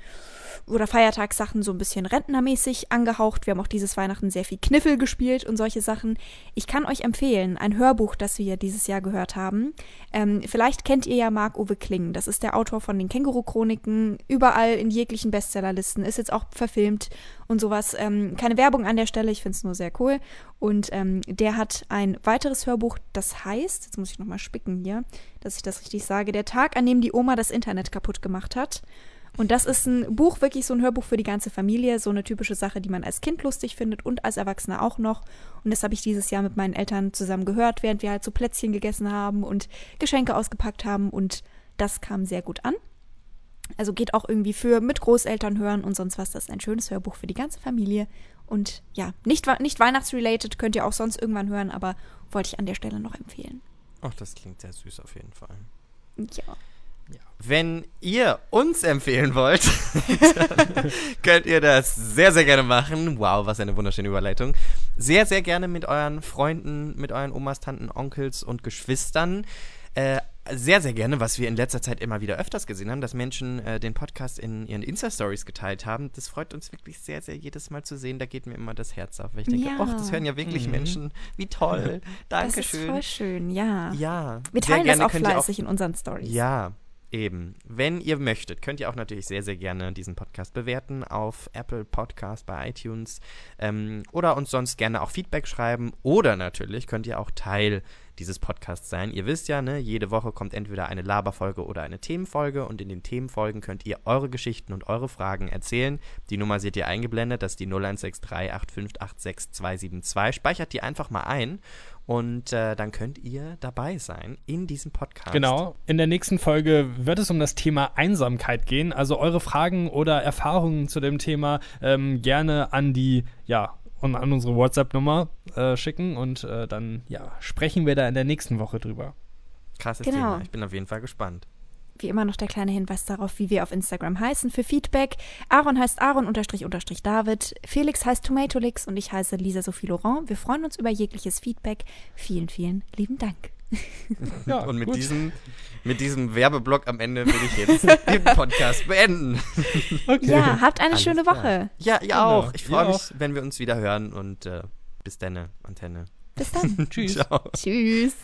oder Feiertagssachen so ein bisschen rentnermäßig angehaucht. Wir haben auch dieses Weihnachten sehr viel Kniffel gespielt und solche Sachen. Ich kann euch empfehlen, ein Hörbuch, das wir dieses Jahr gehört haben. Ähm, vielleicht kennt ihr ja Marc-Uwe Kling. Das ist der Autor von den Känguru-Chroniken, überall in jeglichen Bestsellerlisten, ist jetzt auch verfilmt und sowas. Ähm, keine Werbung an der Stelle, ich finde es nur sehr cool. Und ähm, der hat ein weiteres Hörbuch, das heißt, jetzt muss ich nochmal spicken hier, dass ich das richtig sage, der Tag, an dem die Oma das Internet kaputt gemacht hat. Und das ist ein Buch, wirklich so ein Hörbuch für die ganze Familie, so eine typische Sache, die man als Kind lustig findet und als Erwachsener auch noch. Und das habe ich dieses Jahr mit meinen Eltern zusammen gehört, während wir halt so Plätzchen gegessen haben und Geschenke ausgepackt haben. Und das kam sehr gut an. Also geht auch irgendwie für mit Großeltern hören und sonst was. Das ist ein schönes Hörbuch für die ganze Familie. Und ja, nicht, nicht weihnachtsrelated, könnt ihr auch sonst irgendwann hören, aber wollte ich an der Stelle noch empfehlen. Ach, das klingt sehr süß auf jeden Fall. Ja. Wenn ihr uns empfehlen wollt, dann könnt ihr das sehr, sehr gerne machen. Wow, was eine wunderschöne Überleitung. Sehr, sehr gerne mit euren Freunden, mit euren Omas, Tanten, Onkels und Geschwistern. Äh, sehr, sehr gerne, was wir in letzter Zeit immer wieder öfters gesehen haben, dass Menschen äh, den Podcast in ihren Insta-Stories geteilt haben. Das freut uns wirklich sehr, sehr jedes Mal zu sehen. Da geht mir immer das Herz auf. Weil ich denke, Ja. ach, das hören ja wirklich Mhm. Menschen. Wie toll. Das ist Dankeschön. voll schön, ja. Ja. Wir sehr teilen das auch fleißig in unseren Stories. ja, eben. Wenn ihr möchtet, könnt ihr auch natürlich sehr, sehr gerne diesen Podcast bewerten auf Apple Podcast, bei iTunes ähm, oder uns sonst gerne auch Feedback schreiben oder natürlich könnt ihr auch Teil dieses Podcasts sein. Ihr wisst ja, ne, jede Woche kommt entweder eine Laberfolge oder eine Themenfolge und in den Themenfolgen könnt ihr eure Geschichten und eure Fragen erzählen. Die Nummer seht ihr eingeblendet, das ist die 016385862272. Speichert die einfach mal ein und äh, dann könnt ihr dabei sein in diesem Podcast. Genau. In der nächsten Folge wird es um das Thema Einsamkeit gehen. Also eure Fragen oder Erfahrungen zu dem Thema ähm, gerne an die, ja, und an unsere WhatsApp-Nummer äh, schicken und äh, dann, ja, sprechen wir da in der nächsten Woche drüber. Krasses Genau. Thema. Ich bin auf jeden Fall gespannt. Wie immer noch der kleine Hinweis darauf, wie wir auf Instagram heißen für Feedback. Aaron heißt Aaron-David, Felix heißt Tomatolix und ich heiße Lisa Sophie Laurent. Wir freuen uns über jegliches Feedback. Vielen, vielen lieben Dank. Ja, Und mit gut. diesem, mit diesem Werbeblock am Ende will ich jetzt den Podcast beenden. Okay. Ja, habt eine Alles schöne klar. Woche. Ja, ihr Genau. auch. Ich freue mich, auch. wenn wir uns wieder hören und äh, bis dann, Antenne. Bis dann. Tschüss. Ciao. Tschüss.